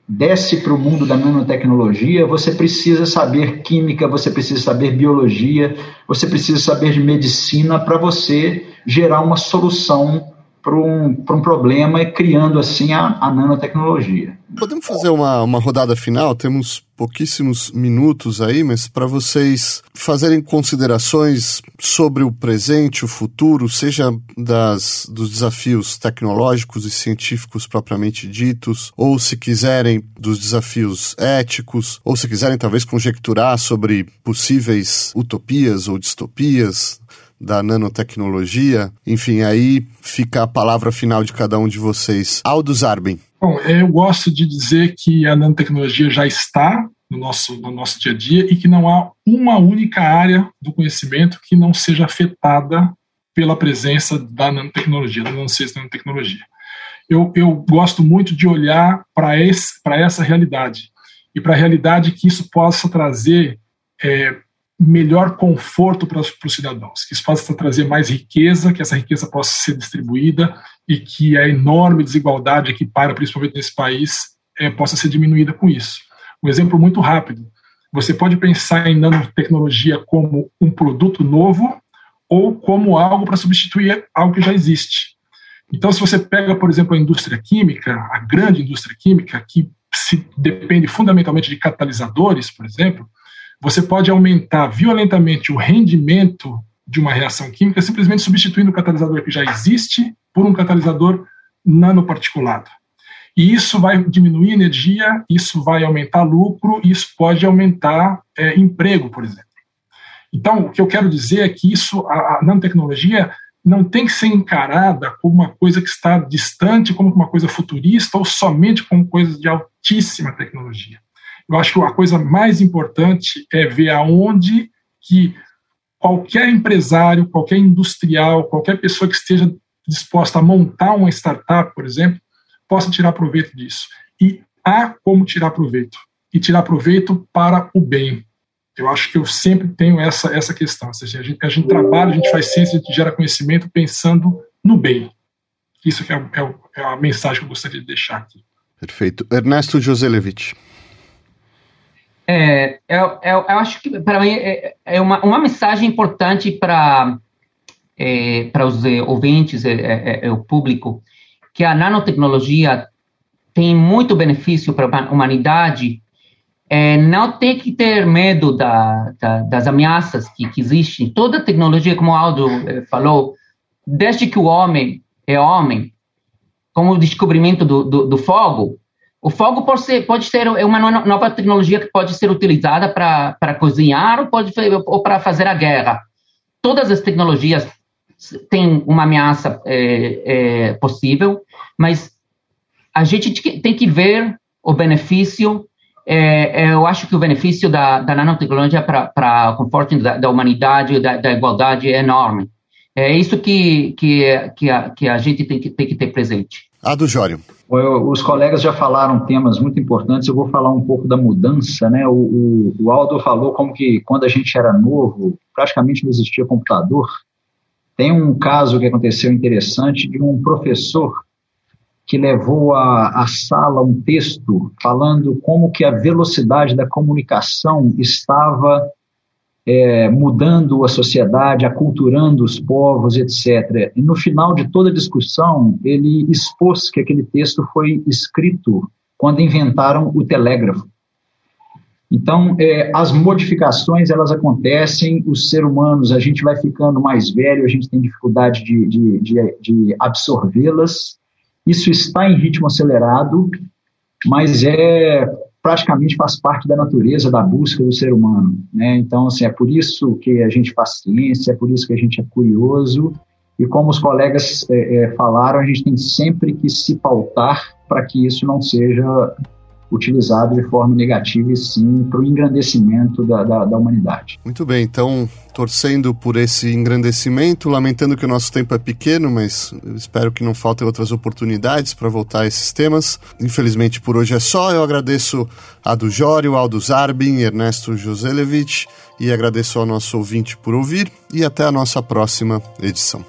desce para o mundo da nanotecnologia, você precisa saber química, você precisa saber biologia, você precisa saber de medicina para você gerar uma solução para um, um problema, criando assim a, a nanotecnologia. Podemos fazer uma, uma rodada final? Temos pouquíssimos minutos aí, mas para vocês fazerem considerações sobre o presente, o futuro, seja das, dos desafios tecnológicos e científicos propriamente ditos, ou se quiserem dos desafios éticos, ou se quiserem talvez conjecturar sobre possíveis utopias ou distopias da nanotecnologia. Enfim, aí fica a palavra final de cada um de vocês. Aldo Zarben. Bom, eu gosto de dizer que a nanotecnologia já está no nosso, no nosso dia a dia e que não há uma única área do conhecimento que não seja afetada pela presença da nanotecnologia, da nanociência da nanotecnologia. Eu, eu gosto muito de olhar para essa realidade e para a realidade que isso possa trazer é, melhor conforto para, para os cidadãos, que isso possa trazer mais riqueza, que essa riqueza possa ser distribuída e que a enorme desigualdade que para principalmente nesse país é, possa ser diminuída com isso. Um exemplo muito rápido: você pode pensar em nanotecnologia como um produto novo ou como algo para substituir algo que já existe. Então, se você pega, por exemplo, a indústria química, a grande indústria química, que se depende fundamentalmente de catalisadores, por exemplo, você pode aumentar violentamente o rendimento de uma reação química simplesmente substituindo o catalisador que já existe por um catalisador nanoparticulado. E isso vai diminuir energia, isso vai aumentar lucro, isso pode aumentar é, emprego, por exemplo. Então, o que eu quero dizer é que isso, a, a nanotecnologia não tem que ser encarada como uma coisa que está distante, como uma coisa futurista ou somente como coisa de altíssima tecnologia. Eu acho que a coisa mais importante é ver aonde que qualquer empresário, qualquer industrial, qualquer pessoa que esteja disposta a montar uma startup, por exemplo, possa tirar proveito disso. E há como tirar proveito. E tirar proveito para o bem. Eu acho que eu sempre tenho essa, essa questão. Ou seja, a gente, a gente trabalha, a gente faz ciência, a gente gera conhecimento pensando no bem. Isso é, é, é a mensagem que eu gostaria de deixar aqui. Perfeito. Ernesto Joselevich. É, eu, eu, eu, acho que para mim é, é uma, uma mensagem importante para é, para os é, ouvintes, é, é, é, o público, que a nanotecnologia tem muito benefício para a humanidade. não tem que ter medo da, da, das ameaças que, que, existem. Toda tecnologia, como o Aldo falou, desde que o homem é homem, como o descobrimento do, do, do fogo, o fogo pode ser, pode ser é uma nova tecnologia que pode ser utilizada para cozinhar ou, pode, ou para fazer a guerra. Todas as tecnologias têm uma ameaça é, é, possível, mas a gente tem que ver o benefício. É, é eu acho que o benefício da, da nanotecnologia para o conforto da, da humanidade, da, da, igualdade, é enorme. É isso que, que, que, a, que a gente tem que, tem que ter presente. A do Jório. Os colegas já falaram temas muito importantes, eu vou falar um pouco da mudança, né? O, o, o, Aldo falou como que quando a gente era novo, praticamente não existia computador. Tem um caso que aconteceu interessante de um professor que levou à sala um texto falando como que a velocidade da comunicação estava é, mudando a sociedade, aculturando os povos, etc. E no final de toda a discussão, ele expôs que aquele texto foi escrito quando inventaram o telégrafo. Então, é, as modificações, elas acontecem, os seres humanos, a gente vai ficando mais velho, a gente tem dificuldade de, de, de, de absorvê-las, isso está em ritmo acelerado, mas é praticamente faz parte da natureza da busca do ser humano. Né? Então, assim, é por isso que a gente faz ciência, é por isso que a gente é curioso. E como os colegas é, é, falaram, a gente tem sempre que se pautar para que isso não seja utilizado de forma negativa e sim para o engrandecimento da, da, da, humanidade. Muito bem, então torcendo por esse engrandecimento, lamentando que o nosso tempo é pequeno, mas espero que não faltem outras oportunidades para voltar a esses temas. Infelizmente por hoje é só, eu agradeço a do Jório, Aldo Zarbin, Ernesto Joselevich e agradeço ao nosso ouvinte por ouvir e até a nossa próxima edição.